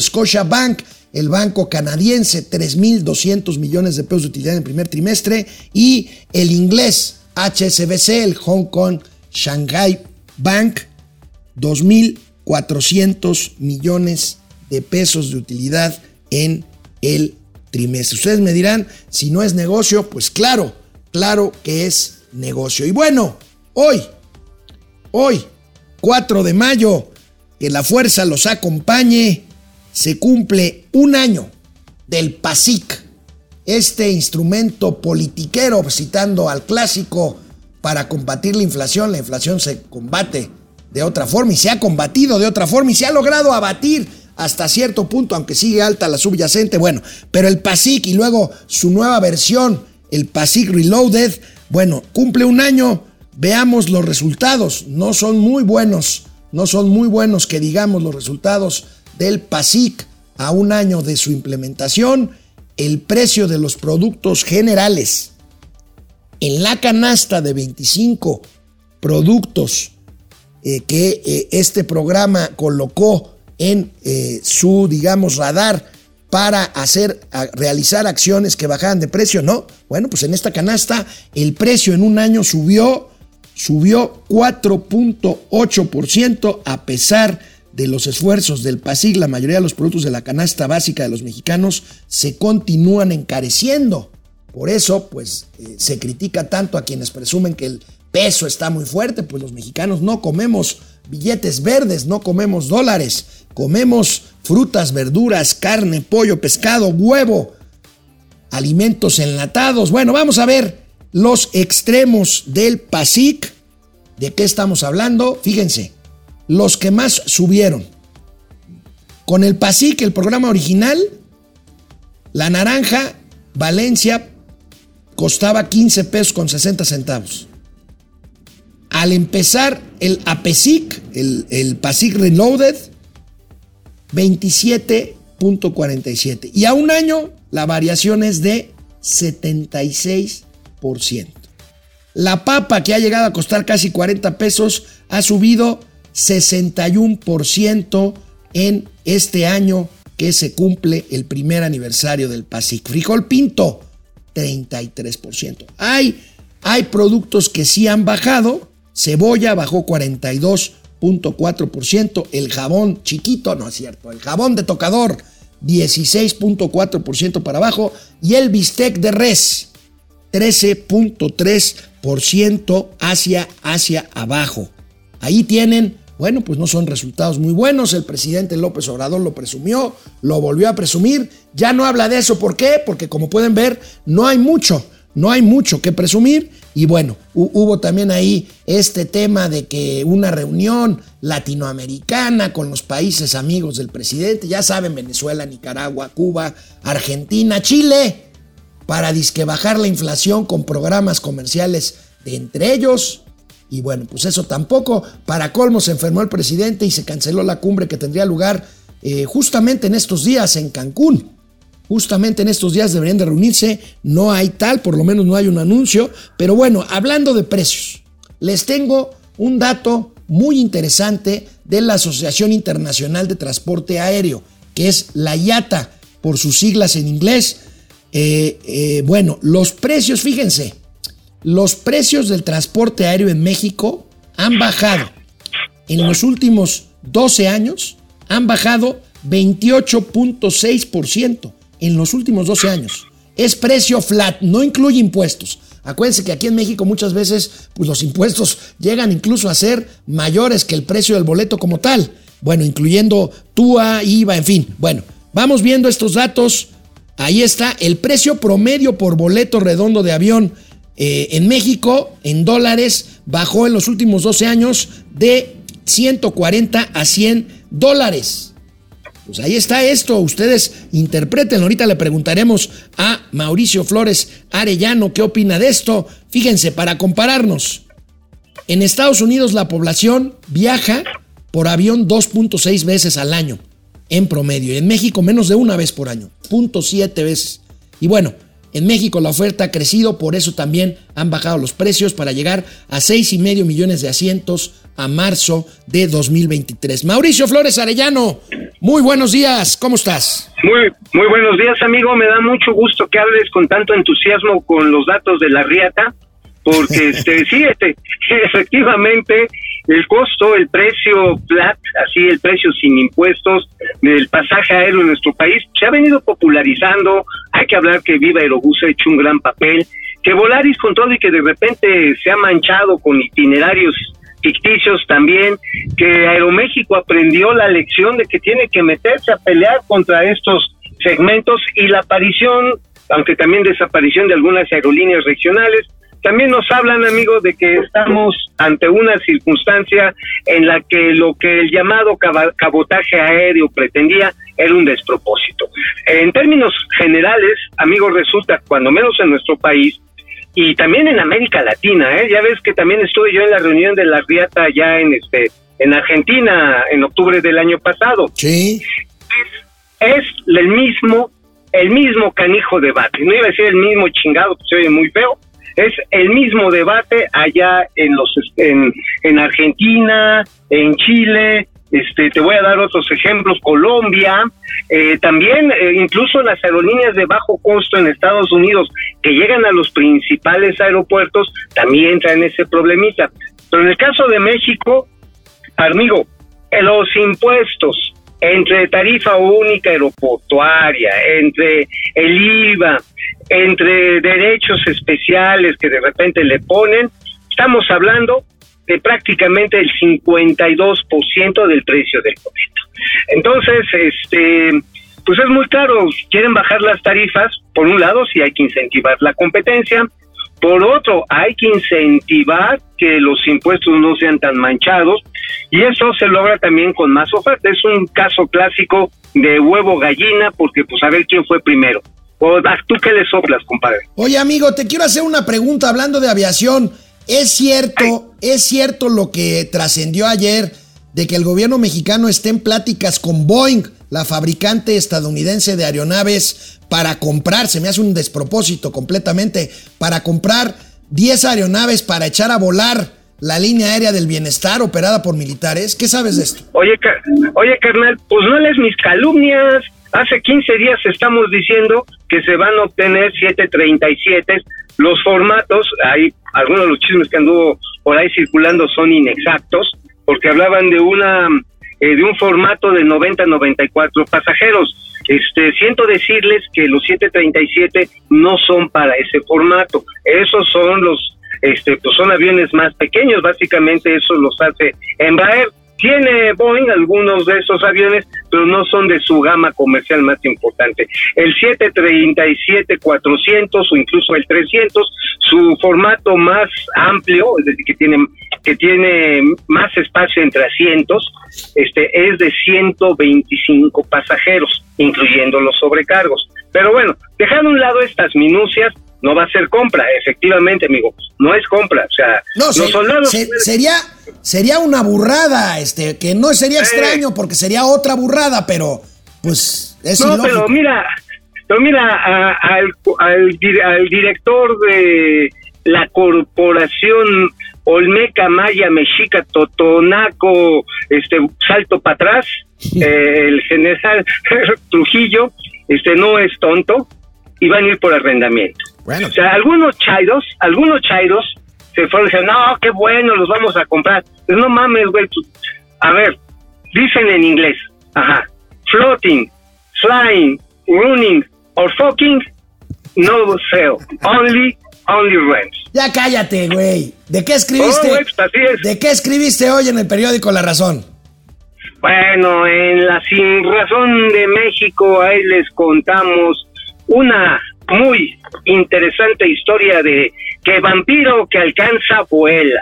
Bank, el banco canadiense, 3.200 millones de pesos de utilidad en el primer trimestre, y el inglés HSBC, el Hong Kong Shanghai Bank, 2.400 millones de pesos de utilidad en el trimestre. Ustedes me dirán, si no es negocio, pues claro, claro que es negocio. Y bueno, hoy, hoy, 4 de mayo, que la fuerza los acompañe, se cumple un año del PASIC, este instrumento politiquero, citando al clásico para combatir la inflación. La inflación se combate de otra forma y se ha combatido de otra forma y se ha logrado abatir hasta cierto punto, aunque sigue alta la subyacente. Bueno, pero el PASIC y luego su nueva versión, el PASIC Reloaded, bueno, cumple un año. Veamos los resultados. No son muy buenos, no son muy buenos que digamos los resultados del PASIC a un año de su implementación. El precio de los productos generales en la canasta de 25 productos eh, que eh, este programa colocó en eh, su, digamos, radar para hacer, realizar acciones que bajaran de precio, no. Bueno, pues en esta canasta el precio en un año subió, subió 4.8% a pesar de los esfuerzos del PASIC, la mayoría de los productos de la canasta básica de los mexicanos se continúan encareciendo. Por eso, pues, se critica tanto a quienes presumen que el peso está muy fuerte, pues los mexicanos no comemos billetes verdes, no comemos dólares, comemos frutas, verduras, carne, pollo, pescado, huevo, alimentos enlatados. Bueno, vamos a ver los extremos del PASIC. ¿De qué estamos hablando? Fíjense, los que más subieron. Con el PASIC, el programa original, la naranja Valencia costaba 15 pesos con 60 centavos. Al empezar el APESIC, el, el PASIC Reloaded, 27.47. Y a un año la variación es de 76%. La papa, que ha llegado a costar casi 40 pesos, ha subido 61% en este año que se cumple el primer aniversario del PASIC. Frijol pinto, 33%. Hay, hay productos que sí han bajado. Cebolla bajó 42.4%. El jabón chiquito, no es cierto. El jabón de tocador, 16.4% para abajo. Y el bistec de res, 13.3% hacia, hacia abajo. Ahí tienen bueno, pues no son resultados muy buenos. El presidente López Obrador lo presumió, lo volvió a presumir. Ya no habla de eso. ¿Por qué? Porque como pueden ver, no hay mucho, no hay mucho que presumir. Y bueno, hubo también ahí este tema de que una reunión latinoamericana con los países amigos del presidente, ya saben, Venezuela, Nicaragua, Cuba, Argentina, Chile, para disque bajar la inflación con programas comerciales de entre ellos y bueno, pues eso tampoco. Para colmo se enfermó el presidente y se canceló la cumbre que tendría lugar eh, justamente en estos días en Cancún. Justamente en estos días deberían de reunirse. No hay tal, por lo menos no hay un anuncio. Pero bueno, hablando de precios, les tengo un dato muy interesante de la Asociación Internacional de Transporte Aéreo, que es la IATA, por sus siglas en inglés. Eh, eh, bueno, los precios, fíjense, los precios del transporte aéreo en México han bajado en los últimos 12 años, han bajado 28.6% en los últimos 12 años. Es precio flat, no incluye impuestos. Acuérdense que aquí en México muchas veces pues los impuestos llegan incluso a ser mayores que el precio del boleto como tal. Bueno, incluyendo TUA, IVA, en fin. Bueno, vamos viendo estos datos. Ahí está el precio promedio por boleto redondo de avión eh, en México, en dólares, bajó en los últimos 12 años de 140 a 100 dólares. Pues ahí está esto, ustedes interpreten. Ahorita le preguntaremos a Mauricio Flores Arellano qué opina de esto. Fíjense, para compararnos, en Estados Unidos la población viaja por avión 2.6 veces al año en promedio. En México menos de una vez por año, 0.7 veces. Y bueno, en México la oferta ha crecido, por eso también han bajado los precios para llegar a seis y medio millones de asientos a marzo de 2023. Mauricio Flores Arellano, muy buenos días, ¿cómo estás? Muy, muy buenos días, amigo. Me da mucho gusto que hables con tanto entusiasmo con los datos de la Riata, porque (laughs) este, sí, este, efectivamente, el costo, el precio flat, así el precio sin impuestos del pasaje aéreo en nuestro país, se ha venido popularizando. Hay que hablar que Viva Aerobús ha hecho un gran papel, que Volaris con todo y que de repente se ha manchado con itinerarios ficticios también, que Aeroméxico aprendió la lección de que tiene que meterse a pelear contra estos segmentos y la aparición, aunque también desaparición de algunas aerolíneas regionales, también nos hablan, amigos, de que estamos ante una circunstancia en la que lo que el llamado cabotaje aéreo pretendía era un despropósito. En términos generales, amigos, resulta, cuando menos en nuestro país, y también en América Latina, ¿eh? ya ves que también estuve yo en la reunión de la Riata ya en este en Argentina en octubre del año pasado. Sí. Es, es el mismo el mismo canijo debate. No iba a decir el mismo chingado, que se oye muy feo, es el mismo debate allá en los en, en Argentina, en Chile, Este, te voy a dar otros ejemplos, Colombia, eh, también eh, incluso las aerolíneas de bajo costo en Estados Unidos que llegan a los principales aeropuertos también traen ese problemita. Pero en el caso de México, amigo, eh, los impuestos entre tarifa única aeroportuaria, entre el IVA, entre derechos especiales que de repente le ponen, estamos hablando de prácticamente el 52% del precio del boleto. Entonces, este, pues es muy claro, quieren bajar las tarifas, por un lado, si hay que incentivar la competencia, por otro, hay que incentivar que los impuestos no sean tan manchados y eso se logra también con más oferta. Es un caso clásico de huevo gallina porque pues a ver quién fue primero. O ah, tú qué le soplas, compadre. Oye, amigo, te quiero hacer una pregunta hablando de aviación. ¿Es cierto, es cierto lo que trascendió ayer de que el gobierno mexicano esté en pláticas con Boeing, la fabricante estadounidense de aeronaves, para comprar, se me hace un despropósito completamente, para comprar 10 aeronaves para echar a volar la línea aérea del bienestar operada por militares? ¿Qué sabes de esto? Oye, oye carnal, pues no lees mis calumnias. Hace 15 días estamos diciendo que se van a obtener 737. Los formatos, hay algunos de los chismes que anduvo por ahí circulando son inexactos, porque hablaban de una eh, de un formato de 90 94 pasajeros. Este, siento decirles que los 737 no son para ese formato. Esos son los este pues son aviones más pequeños, básicamente eso los hace Embraer. Tiene Boeing algunos de esos aviones, pero no son de su gama comercial más importante. El 737-400 o incluso el 300, su formato más amplio, es decir, que tiene que tiene más espacio entre asientos, este es de 125 pasajeros, incluyendo los sobrecargos. Pero bueno, dejando a un lado estas minucias, no va a ser compra, efectivamente, amigo, no es compra, o sea, los soldados sería sería una burrada, este, que no sería extraño porque sería otra burrada, pero pues es No, pero mira, pero mira al, al, al director de la corporación Olmeca, Maya, Mexica, Totonaco, este, salto para atrás, (laughs) eh, el general (laughs) Trujillo, este, no es tonto, y van a ir por arrendamiento. Bueno. O sea, algunos chairos, algunos chairos se fueron y dijeron, no, qué bueno, los vamos a comprar. Pues no mames, güey. A ver, dicen en inglés, ajá, floating, flying, running, or fucking, no sell, only Only Rents. Ya cállate, güey. ¿De qué escribiste? Oh, pues, ¿De qué escribiste hoy en el periódico La Razón? Bueno, en La Sin Razón de México ahí les contamos una muy interesante historia de que vampiro que alcanza vuela.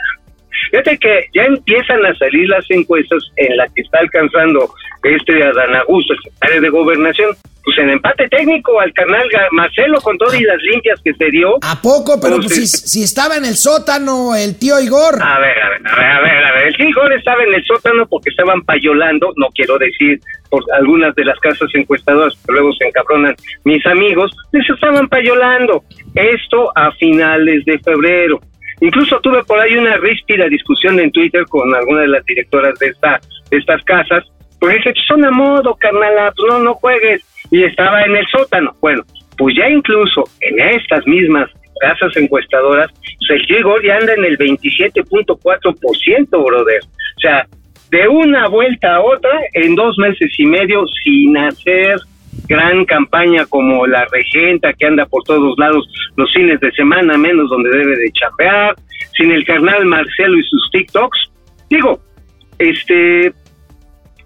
Fíjate que ya empiezan a salir las encuestas en las que está alcanzando este Adán Augusto, el secretario de Gobernación, pues en empate técnico al canal Marcelo con todas las limpias que se dio. ¿A poco? Pero pues, si, estaba en el sótano el tío Igor. A ver, a ver, a ver, a ver, a ver. El tío Igor estaba en el sótano porque estaban payolando, no quiero decir por algunas de las casas encuestadoras, que luego se encabronan mis amigos, les estaban payolando. Esto a finales de febrero. Incluso tuve por ahí una ríspida discusión en Twitter con alguna de las directoras de esta de estas casas, pues dice, son a modo, carnal, pues no, no juegues y estaba en el sótano. Bueno, pues ya incluso en estas mismas casas encuestadoras, el Igor ya anda en el 27.4%, brother. O sea, de una vuelta a otra, en dos meses y medio, sin hacer gran campaña como la regenta que anda por todos lados los fines de semana, menos donde debe de chapear, sin el carnal Marcelo y sus TikToks. Digo, este,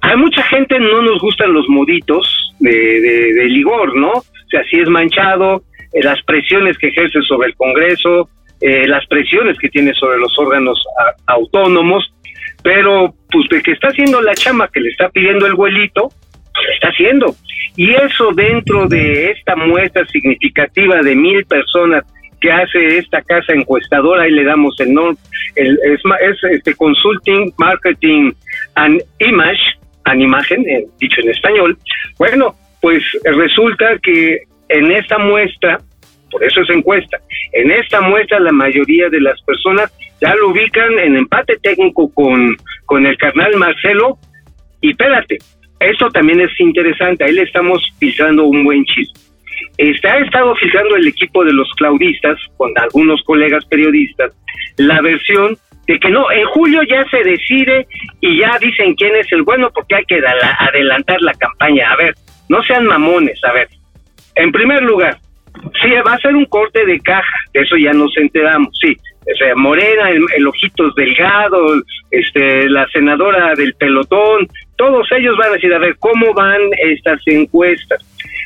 hay mucha gente no nos gustan los moditos, de, de, Ligor, ¿no? O sea, si es manchado, eh, las presiones que ejerce sobre el Congreso, eh, las presiones que tiene sobre los órganos autónomos, pero pues de que está haciendo la chama que le está pidiendo el vuelito, pues está haciendo. Y eso dentro de esta muestra significativa de mil personas que hace esta casa encuestadora, y le damos el nombre, el, es, es este Consulting Marketing and Image, an imagen, eh, dicho en español. Bueno, pues resulta que en esta muestra, por eso es encuesta, en esta muestra la mayoría de las personas ya lo ubican en empate técnico con, con el carnal Marcelo Y espérate, esto también es interesante, ahí le estamos filtrando un buen chisme. Este, ha estado filtrando el equipo de los claudistas, con algunos colegas periodistas, la versión de que no, en julio ya se decide y ya dicen quién es el bueno porque hay que adelantar la campaña. A ver, no sean mamones, a ver. En primer lugar, sí, va a ser un corte de caja, de eso ya nos enteramos, sí. Morena, el, el Ojitos Delgado, este, la senadora del pelotón, todos ellos van a decir, a ver, ¿cómo van estas encuestas?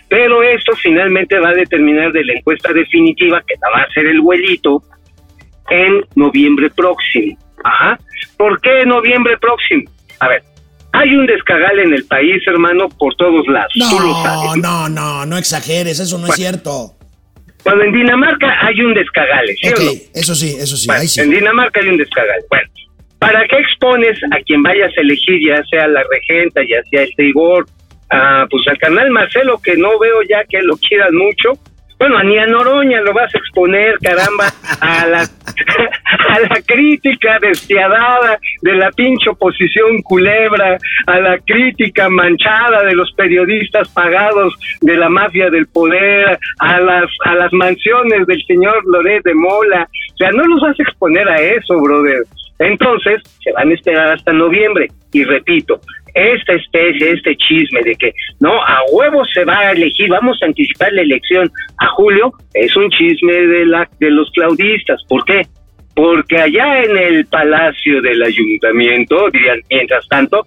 Pero esto finalmente va a determinar de la encuesta definitiva, que la va a hacer el huelito, en noviembre próximo. Ajá. ¿Por qué noviembre próximo? A ver, hay un descagal en el país, hermano, por todos lados. Tú lo No, sabes. no, no, no exageres, eso no es cierto. Cuando en Dinamarca hay un descagale, ¿sí Ok, o no? eso sí, eso sí, Bueno, ahí sí. En Dinamarca hay un descagal. Bueno, ¿para qué expones a quien vayas a elegir, ya sea la regenta, ya sea el Trigor, a, pues al canal Marcelo, que no veo ya que lo quieran mucho? Bueno, ni a Noroña lo vas a exponer, caramba, a la, (laughs) a la crítica despiadada de la pinche oposición culebra, a la crítica manchada de los periodistas pagados de la mafia del poder, a las, a las mansiones del señor Loret de Mola. O sea, no los vas a exponer a eso, brother. Entonces, se van a esperar hasta noviembre. Y repito, esta especie, este chisme de que no, a huevo se va a elegir, vamos a anticipar la elección a julio, es un chisme de, la, de los claudistas. ¿Por qué? Porque allá en el palacio del ayuntamiento, dirían, mientras tanto,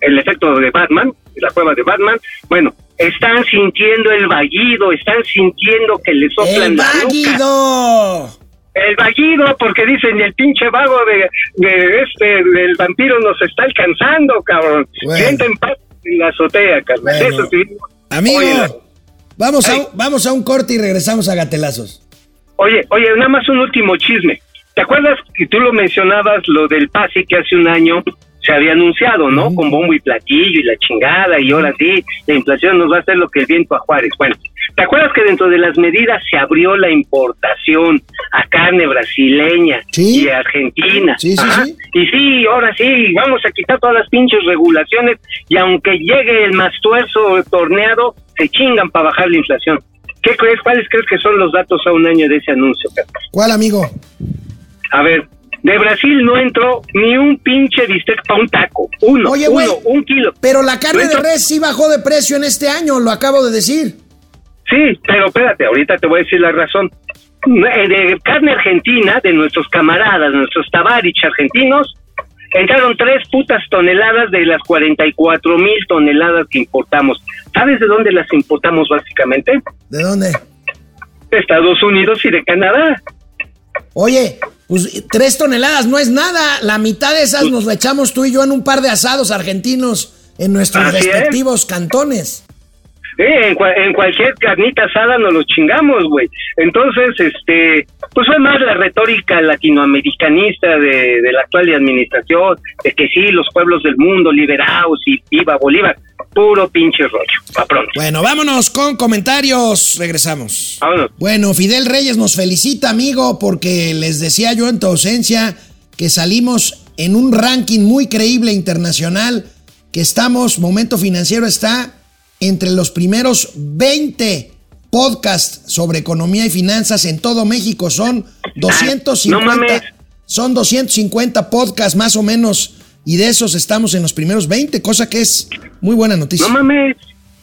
el efecto de Batman, la cueva de Batman, bueno, están sintiendo el vaguido, están sintiendo que le soplan ¡El la nuca. El vaguido, porque dicen, el pinche vago de, de este, del vampiro nos está alcanzando, cabrón. Bueno. Siente en paz en la azotea, cabrón. Bueno. Eso sí. Amigo, Oye, la- vamos a, vamos a un corte y regresamos a gatelazos. Oye, oye, nada más un último chisme. ¿Te acuerdas que tú lo mencionabas, lo del PASI que hace un año se había anunciado, ¿no? Con bombo y platillo y la chingada, y ahora sí, la inflación nos va a hacer lo que el viento a Juárez. Bueno, ¿te acuerdas que dentro de las medidas se abrió la importación a carne brasileña Sí. y argentina? Sí, sí. Y sí, ahora sí, vamos a quitar todas las pinches regulaciones y aunque llegue el más tuerzo torneado, se chingan para bajar la inflación. ¿Qué crees? ¿Cuáles crees que son los datos a un año de ese anuncio, Carlos? ¿Cuál, amigo? A ver, de Brasil no entró ni un pinche bistec para un taco. Uno, Oye, uno, un kilo. Pero la carne de res sí bajó de precio en este año, lo acabo de decir. Sí, pero espérate, ahorita te voy a decir la razón. Eh, De carne argentina, de nuestros camaradas, nuestros tabarich argentinos, entraron tres putas toneladas de las 44 mil toneladas que importamos. ¿Sabes de dónde las importamos básicamente? ¿De dónde? De Estados Unidos y de Canadá. Oye, pues tres toneladas no es nada. La mitad de esas nos la echamos tú y yo en un par de asados argentinos en nuestros Así es. respectivos cantones. Eh, en, cua- en cualquier carnita asada nos los chingamos, güey. Entonces, este, pues fue más la retórica latinoamericanista de, de la actual administración, de que sí, los pueblos del mundo liberados y viva Bolívar. Puro pinche rollo. Pa' pronto. Bueno, vámonos con comentarios. Regresamos. Vámonos. Bueno, Fidel Reyes nos felicita, amigo, porque les decía yo en tu ausencia que salimos en un ranking muy creíble internacional, que estamos, Momento Financiero está entre los primeros 20 podcasts sobre economía y finanzas en todo México. Son 250, no mames. son 250 podcasts más o menos, y de esos estamos en los primeros 20, cosa que es muy buena noticia. No mames,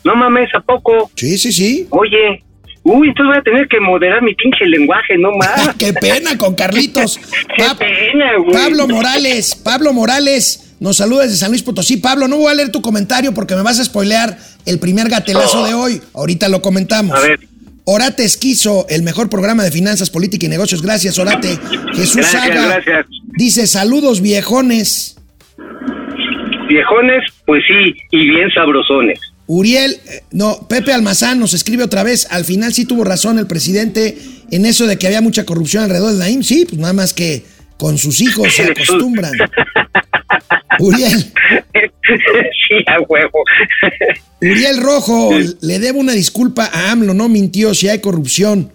no mames, ¿a poco? Sí, sí, sí. Oye, uy, entonces voy a tener que moderar mi pinche lenguaje, no (laughs) más. Qué pena con Carlitos. (laughs) Qué Pa- pena, güey. Pablo Morales, Pablo Morales nos saluda desde San Luis Potosí. Pablo, no voy a leer tu comentario porque me vas a spoilear el primer gatelazo de hoy. Ahorita lo comentamos. A ver. Orate Esquizo, el mejor programa de finanzas, política y negocios. Gracias, Orate. Jesús Gracias, Saga gracias. dice saludos viejones. Viejones, pues sí, y bien sabrosones. Uriel, eh, no, Pepe Almazán nos escribe otra vez. Al final sí tuvo razón el presidente en eso de que había mucha corrupción alrededor de Naim. Sí, pues nada más que con sus hijos se (laughs) acostumbran. (laughs) Uriel, sí, a huevo. Uriel Rojo, le debo una disculpa a AMLO, no mintió si hay corrupción.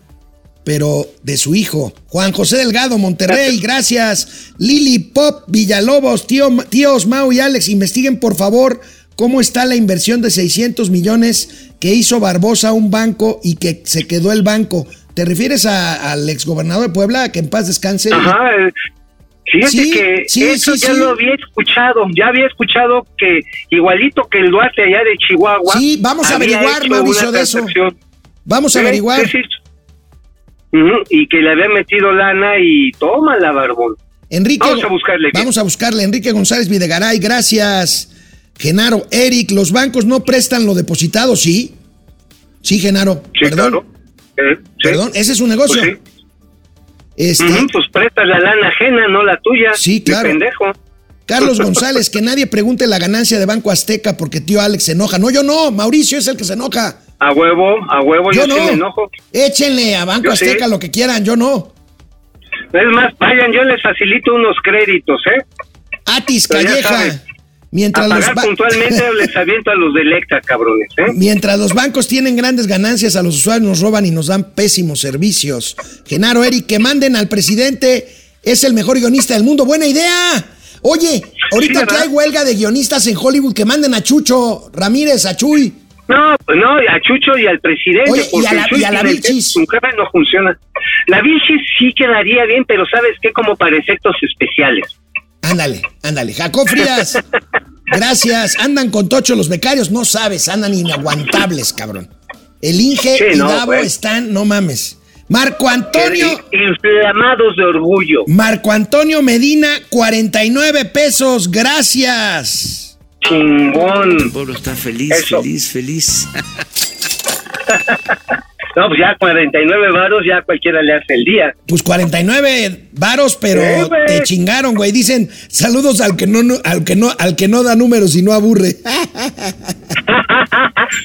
pero de su hijo. Juan José Delgado, Monterrey, gracias. Lili Pop, Villalobos, tío, tíos Mau y Alex, investiguen por favor cómo está la inversión de 600 millones que hizo Barbosa a un banco y que se quedó el banco. ¿Te refieres a- al exgobernador de Puebla, que en paz descanse? Ajá. eh, Fíjate Sí, que sí, eso sí, ya lo había escuchado, ya había escuchado que igualito que el Duarte allá de Chihuahua. Sí, vamos a averiguar, Mauricio, de eso. Vamos a averiguar. Y que le había metido lana y toma la barbón. Enrique, Vamos a buscarle. Vamos a buscarle. Enrique González Videgaray, gracias. Genaro, Eric, los bancos no prestan lo depositado, ¿sí? Sí, Genaro. Sí, perdón. claro. Eh, sí. Perdón, ese es un negocio. Pues sí. Este, Ujú, pues prestas la lana ajena, no la tuya. Sí, claro. pendejo. Carlos (laughs) González, que nadie pregunte la ganancia de Banco Azteca porque tío Alex se enoja. No, yo no, Mauricio es el que se enoja. A huevo, a huevo, yo, Yo sí no. me enojo. Échenle a Banco Yo sí. Azteca lo que quieran, yo no. Es más, vayan, yo les facilito unos créditos, ¿eh? Atis Pero Calleja. Mientras a los, pagar ba- puntualmente (laughs) les aviento a los de Electra, cabrones, ¿eh? Mientras los bancos tienen grandes ganancias, a los usuarios nos roban y nos dan pésimos servicios. Genaro, Eric, que manden al presidente, es el mejor guionista del mundo. ¡Buena idea! Oye, ahorita que hay huelga de guionistas en Hollywood, que manden a Chucho Ramírez, a Chuy. No, pues no, a Chucho y al presidente. Oye, y porque a la- Chuy y a la Vilchis. No funciona. La Vilchis sí quedaría bien, pero ¿sabes qué? Como para efectos especiales. Ándale, ándale. Jacob Frías, gracias. Andan con Tocho los becarios, no sabes, andan inaguantables, cabrón. El Inge Sí, y no, Davo pues. están, no mames. Marco Antonio. Inflamados de orgullo. Marco Antonio Medina, 49 pesos, gracias. Chingón. El pueblo está feliz, Eso. feliz, feliz. (laughs) No, pues ya 49 varos, ya cualquiera le hace el día. Pues 49 varos, pero Sí, te chingaron, güey. Dicen, saludos al que no, no- al que no, al que no da números y no aburre. (laughs)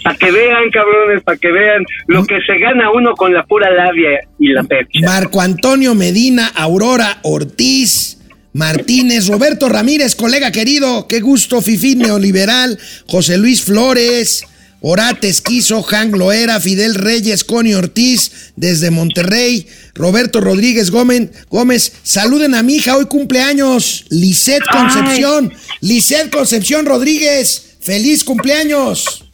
para que vean, cabrones, para que vean lo que se gana uno con la pura labia y la percha. Marco Antonio Medina, Aurora Ortiz, Martínez, Roberto Ramírez, colega querido, qué gusto, Fifi Neoliberal, José Luis Flores, Orate Esquizo, Hank Loera, Fidel Reyes, Connie Ortiz, desde Monterrey, Roberto Rodríguez Gómez, Gómez, saluden a mi hija, hoy cumpleaños, Lisette Concepción, Lisette Concepción Rodríguez, feliz cumpleaños.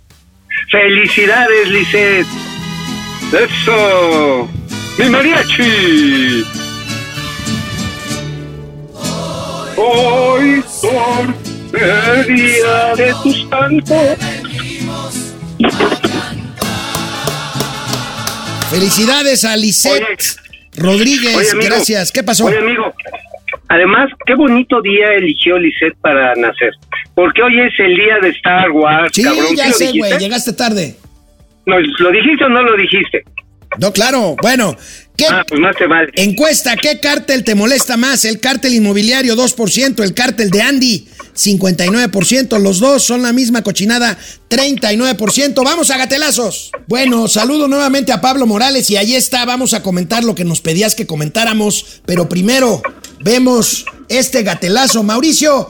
Felicidades, Lisset. Eso. Mi mariachi. Hoy son el día de tus cantos. Felicidades a Lisette Oye. Rodríguez, Oye, amigo. gracias. ¿Qué pasó? Oye, amigo. Además, qué bonito día eligió Lisette para nacer. Porque hoy es el día de Star Wars, Sí, cabrón. ¿Sí ya sé, güey, llegaste tarde. No, ¿Lo dijiste o no lo dijiste? No, claro. Bueno, ¿qué Ah, pues más te vale. encuesta? ¿Qué cártel te molesta más? ¿El cártel inmobiliario 2%? ¿El cártel de Andy 59%? Los dos son la misma cochinada 39%. Vamos a gatelazos. Bueno, saludo nuevamente a Pablo Morales y ahí está. Vamos a comentar lo que nos pedías que comentáramos. Pero primero, vemos este gatelazo. Mauricio,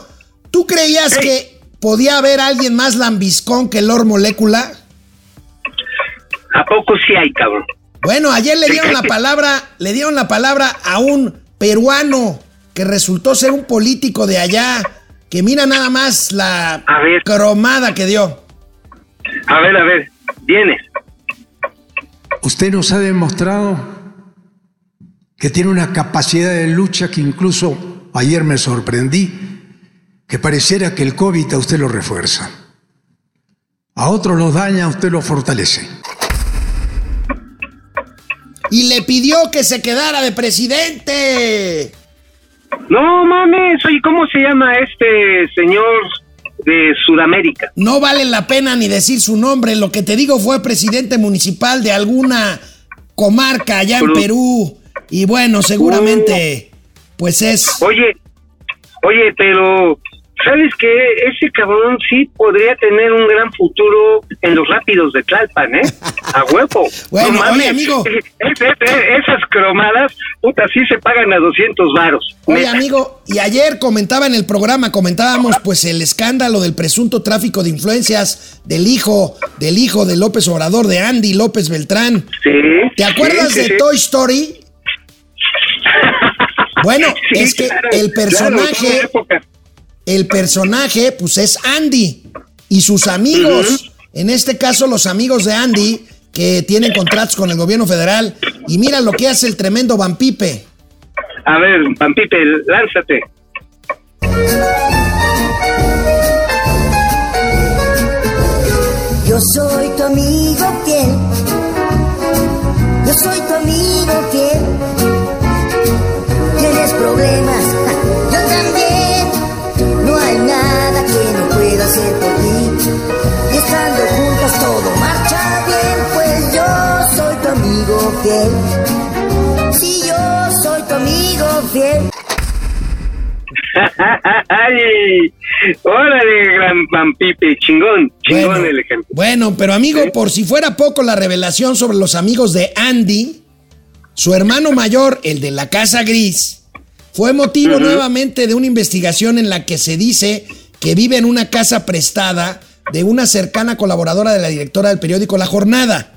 ¿tú creías que podía haber alguien más lambiscón que Lord Molécula? ¿A poco sí hay, cabrón? Bueno, ayer le dieron la (laughs) palabra, le dieron la palabra a un peruano que resultó ser un político de allá, que mira nada más la A ver. cromada que dio. A ver, a ver. Vienes. Usted nos ha demostrado que tiene una capacidad de lucha que incluso ayer me sorprendí, que pareciera que el COVID a usted lo refuerza. A otros los daña, a usted lo fortalece. Y le pidió que se quedara de presidente. No mames, oye, ¿cómo se llama este señor de Sudamérica? No vale la pena ni decir su nombre. Lo que te digo fue presidente municipal de alguna comarca allá en Pero- Perú. Y bueno, seguramente, pues es. Oye, oye, pero ¿sabes que Ese cabrón sí podría tener un gran futuro en los rápidos de Tlalpan, ¿eh? A huevo. (laughs) Bueno, No oye, amigo. (laughs) Es- es- es- esas cromadas, puta, sí se pagan a 200 varos. Oye, neta. amigo, y ayer comentaba en el programa, comentábamos pues el escándalo del presunto tráfico de influencias del hijo, del hijo de López Obrador, de Andy López Beltrán. Sí. ¿Te acuerdas sí, sí, de sí. Toy Story? (laughs) Bueno, es que claro, el personaje. El personaje, pues es Andy y sus amigos. En este caso, los amigos de Andy que tienen contratos con el gobierno federal. Y mira lo que hace el tremendo Vampipe. A ver, Pampipe, lánzate. Yo soy tu amigo fiel. Yo soy tu amigo fiel. Tienes problemas, ¡Ay! ¡Órale, gran, gran Pipe! ¡Chingón! ¡Chingón bueno, el ejemplo! Bueno, pero amigo, por si fuera poco la revelación sobre los amigos de Andy, su hermano mayor, el de la Casa Gris, fue motivo nuevamente de una investigación en la que se dice que vive en una casa prestada de una cercana colaboradora de la directora del periódico La Jornada.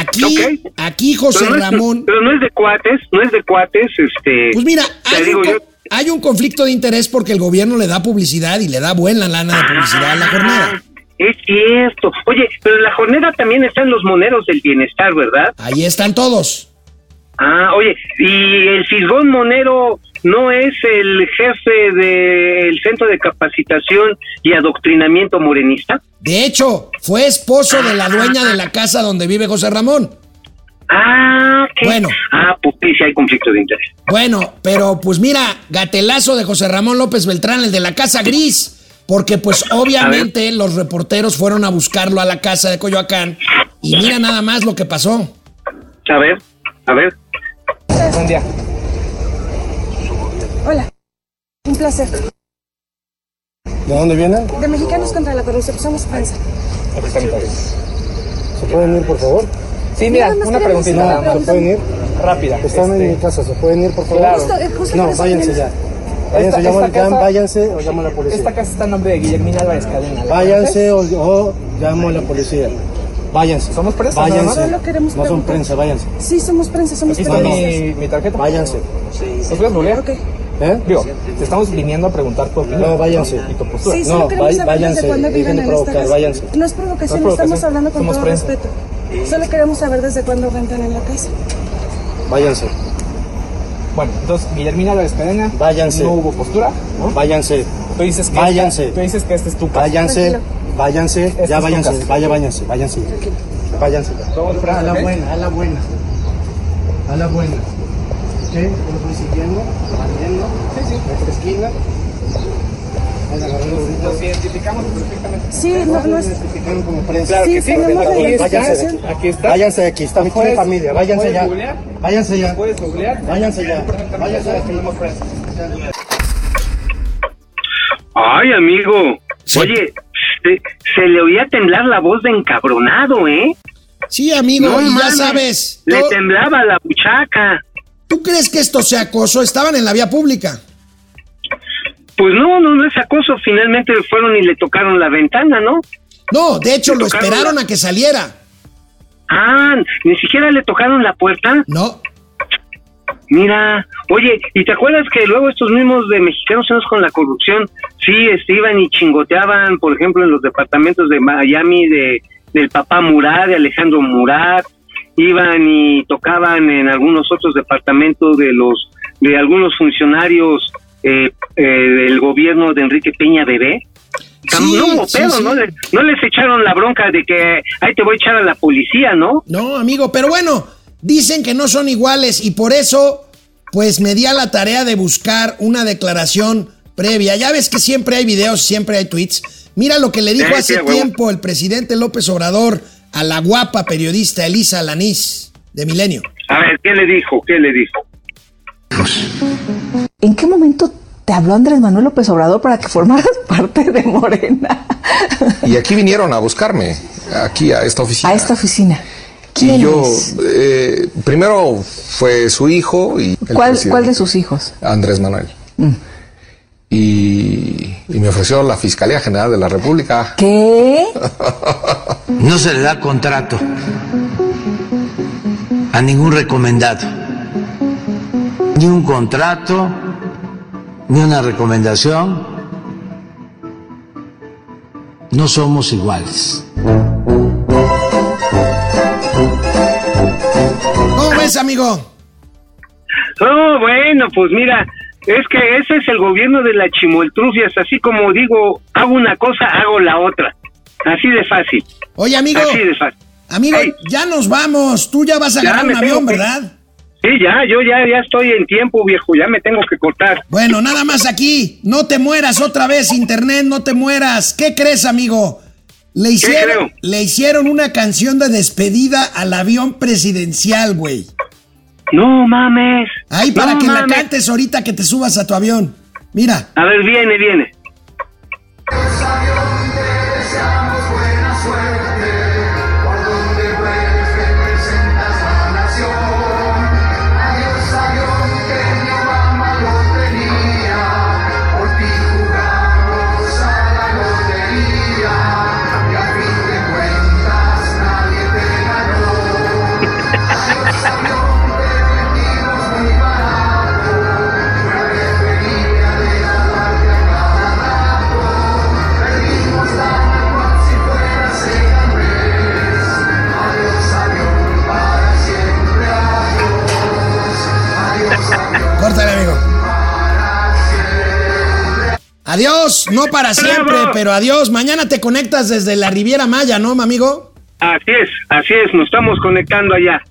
Aquí, aquí José Pero no, es, Ramón. pero no es de cuates, no es de cuates, este... Pues mira, hay digo un, yo, hay un conflicto de interés porque el gobierno le da publicidad y le da buena lana de publicidad a la jornada. Ah, Es cierto. Oye, pero en la jornada también están los moneros del bienestar, ¿verdad? Ahí están todos. Ah, oye, ¿y el Fisgón Monero no es el jefe del Centro de Capacitación y Adoctrinamiento Morenista? De hecho, fue esposo de la dueña de la casa donde vive José Ramón. Ah, ¿qué? Bueno. Ah, pues sí, sí hay conflicto de interés. Bueno, pero pues mira, gatelazo de José Ramón López Beltrán, el de la Casa Gris, porque pues obviamente los reporteros fueron a buscarlo a la casa de Coyoacán y mira nada más lo que pasó. A ver, a ver. Buen día. Hola, un placer. ¿De dónde vienen? De Mexicanos contra la Corrupción, somos prensa. ¿Se pueden ir, por favor? Sí, mira, Nada más una queremos preguntita. hacer una ¿Se pueden ir? Rápida. Están en mi casa, ¿se pueden ir, por favor? Claro. Justo- eh, justo por no, eso váyanse ya. Váyanse, Esta- llamo, esta casa- váyanse o llamo a la policía. Esta casa está en nombre de Guillermina Álvarez Cadena. ¿la Váyanse o, o llamo a la policía. Váyanse. ¿Somos prensa, Váyanse. más? Solo queremos no son prensa, váyanse. Sí, somos prensa, somos está mi, mi tarjeta. Váyanse. ¿Nos puedes googlear? Ok. ¿Eh? Digo, te estamos viniendo a preguntar tu opinión. No, váyanse. Y tu postura. Sí, solo No, queremos vay- saber váyanse, desde cuándo viven dejen de en esta provocar, casa. váyanse. No es provocación, No es estamos provocación, hablando con somos todo prensa. respeto. Solo queremos saber desde cuándo rentan en la casa. Váyanse. Bueno, entonces, Guillermina Álvarez Cadena. Váyanse. No hubo postura, ¿no? Váyanse. Tú dices que Váyanse. Esta, tú dices que esta es tu casa. Váyanse. Tranquilo. Váyanse. Este Esta Ya váyanse. Vaya, váyanse. Váyanse. Váyanse. A la buena, a la buena. A la buena. ¿Ok? Yo lo voy siguiendo, saliendo. Sí, sí. Nuestra esquina. Nos identificamos perfectamente. Sí, no, no es. Identificaron como prensa. Claro Sí, que sí. tenemos la Aquí está, identificación. aquí está. Váyanse de aquí, está mi ¿Puedes- familia, váyanse ya. Váyanse ya. Puedes googlear. Váyanse ya. Váyanse de aquí. prensa. Ay, amigo. Sí. Oye, se, se le oía temblar la voz de encabronado, ¿eh? Sí, amigo, No y ya sabes, Le temblaba la buchaca. ¿tú crees que esto sea acoso? Estaban en la vía pública. Pues no, no, no es acoso. Finalmente fueron y le tocaron la ventana, ¿no? No, de hecho lo esperaron la- a que saliera. Ah, ni siquiera le tocaron la puerta. No, Mira, oye, ¿y te acuerdas que luego estos mismos de mexicanos con la corrupción, sí, este, iban y chingoteaban, por ejemplo, en los departamentos de Miami de del papá Murat, de Alejandro Murat, iban y tocaban en algunos otros departamentos de los de algunos funcionarios eh, eh, del gobierno de Enrique Peña Bebé. Sí, no hubo sí, pedo, sí. ¿no? Le- no les echaron la bronca de que ahí te voy a echar a la policía, ¿no? no, amigo, pero bueno, dicen que no son iguales y por eso, pues me di a la tarea de buscar una declaración previa. Ya ves que siempre hay videos, siempre hay tweets. Mira lo que le dijo hace tiempo el presidente López Obrador a la guapa periodista Elisa Lanís de Milenio. A ver, ¿qué le dijo? ¿Qué le dijo? ¿En qué momento te habló Andrés Manuel López Obrador para que formaras (laughs) parte de Morena. Y aquí vinieron a buscarme, aquí a esta oficina. A esta oficina. Y ¿Quién yo, es? eh, primero fue su hijo y... ¿Cuál, ¿Cuál de sus hijos? Andrés Manuel. Mm. Y, y me ofreció la Fiscalía General de la República. ¿Qué? No se le da contrato a ningún recomendado. Ni un contrato, ni una recomendación. No somos iguales. Ves, amigo? Oh, bueno, pues mira, es que ese es el gobierno de la chimoltrufias, así como digo, hago una cosa, hago la otra. Así de fácil. Oye, amigo. Así de fácil. Amigo, ya nos vamos. Tú ya vas a Ya me un avión, que- ¿verdad? Sí, ya, yo ya, ya estoy en tiempo, viejo, ya me tengo que cortar. Bueno, nada más aquí. No te mueras otra vez, Internet, no te mueras. ¿Qué crees, amigo? Le hicieron, le hicieron una canción de despedida al avión presidencial, güey. No mames. Ahí para No que la cantes ahorita que te subas a tu avión. Mira. A ver, viene, viene. Adiós, no para siempre, pero adiós. Mañana te conectas desde la Riviera Maya, ¿no, mi amigo? Así es, así es, nos estamos conectando allá.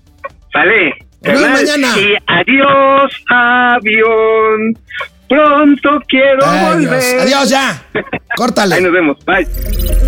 Sale. Nos mañana. Y adiós, avión. Pronto quiero volver. adiós ya. (laughs) Córtale. Ahí nos vemos. Bye.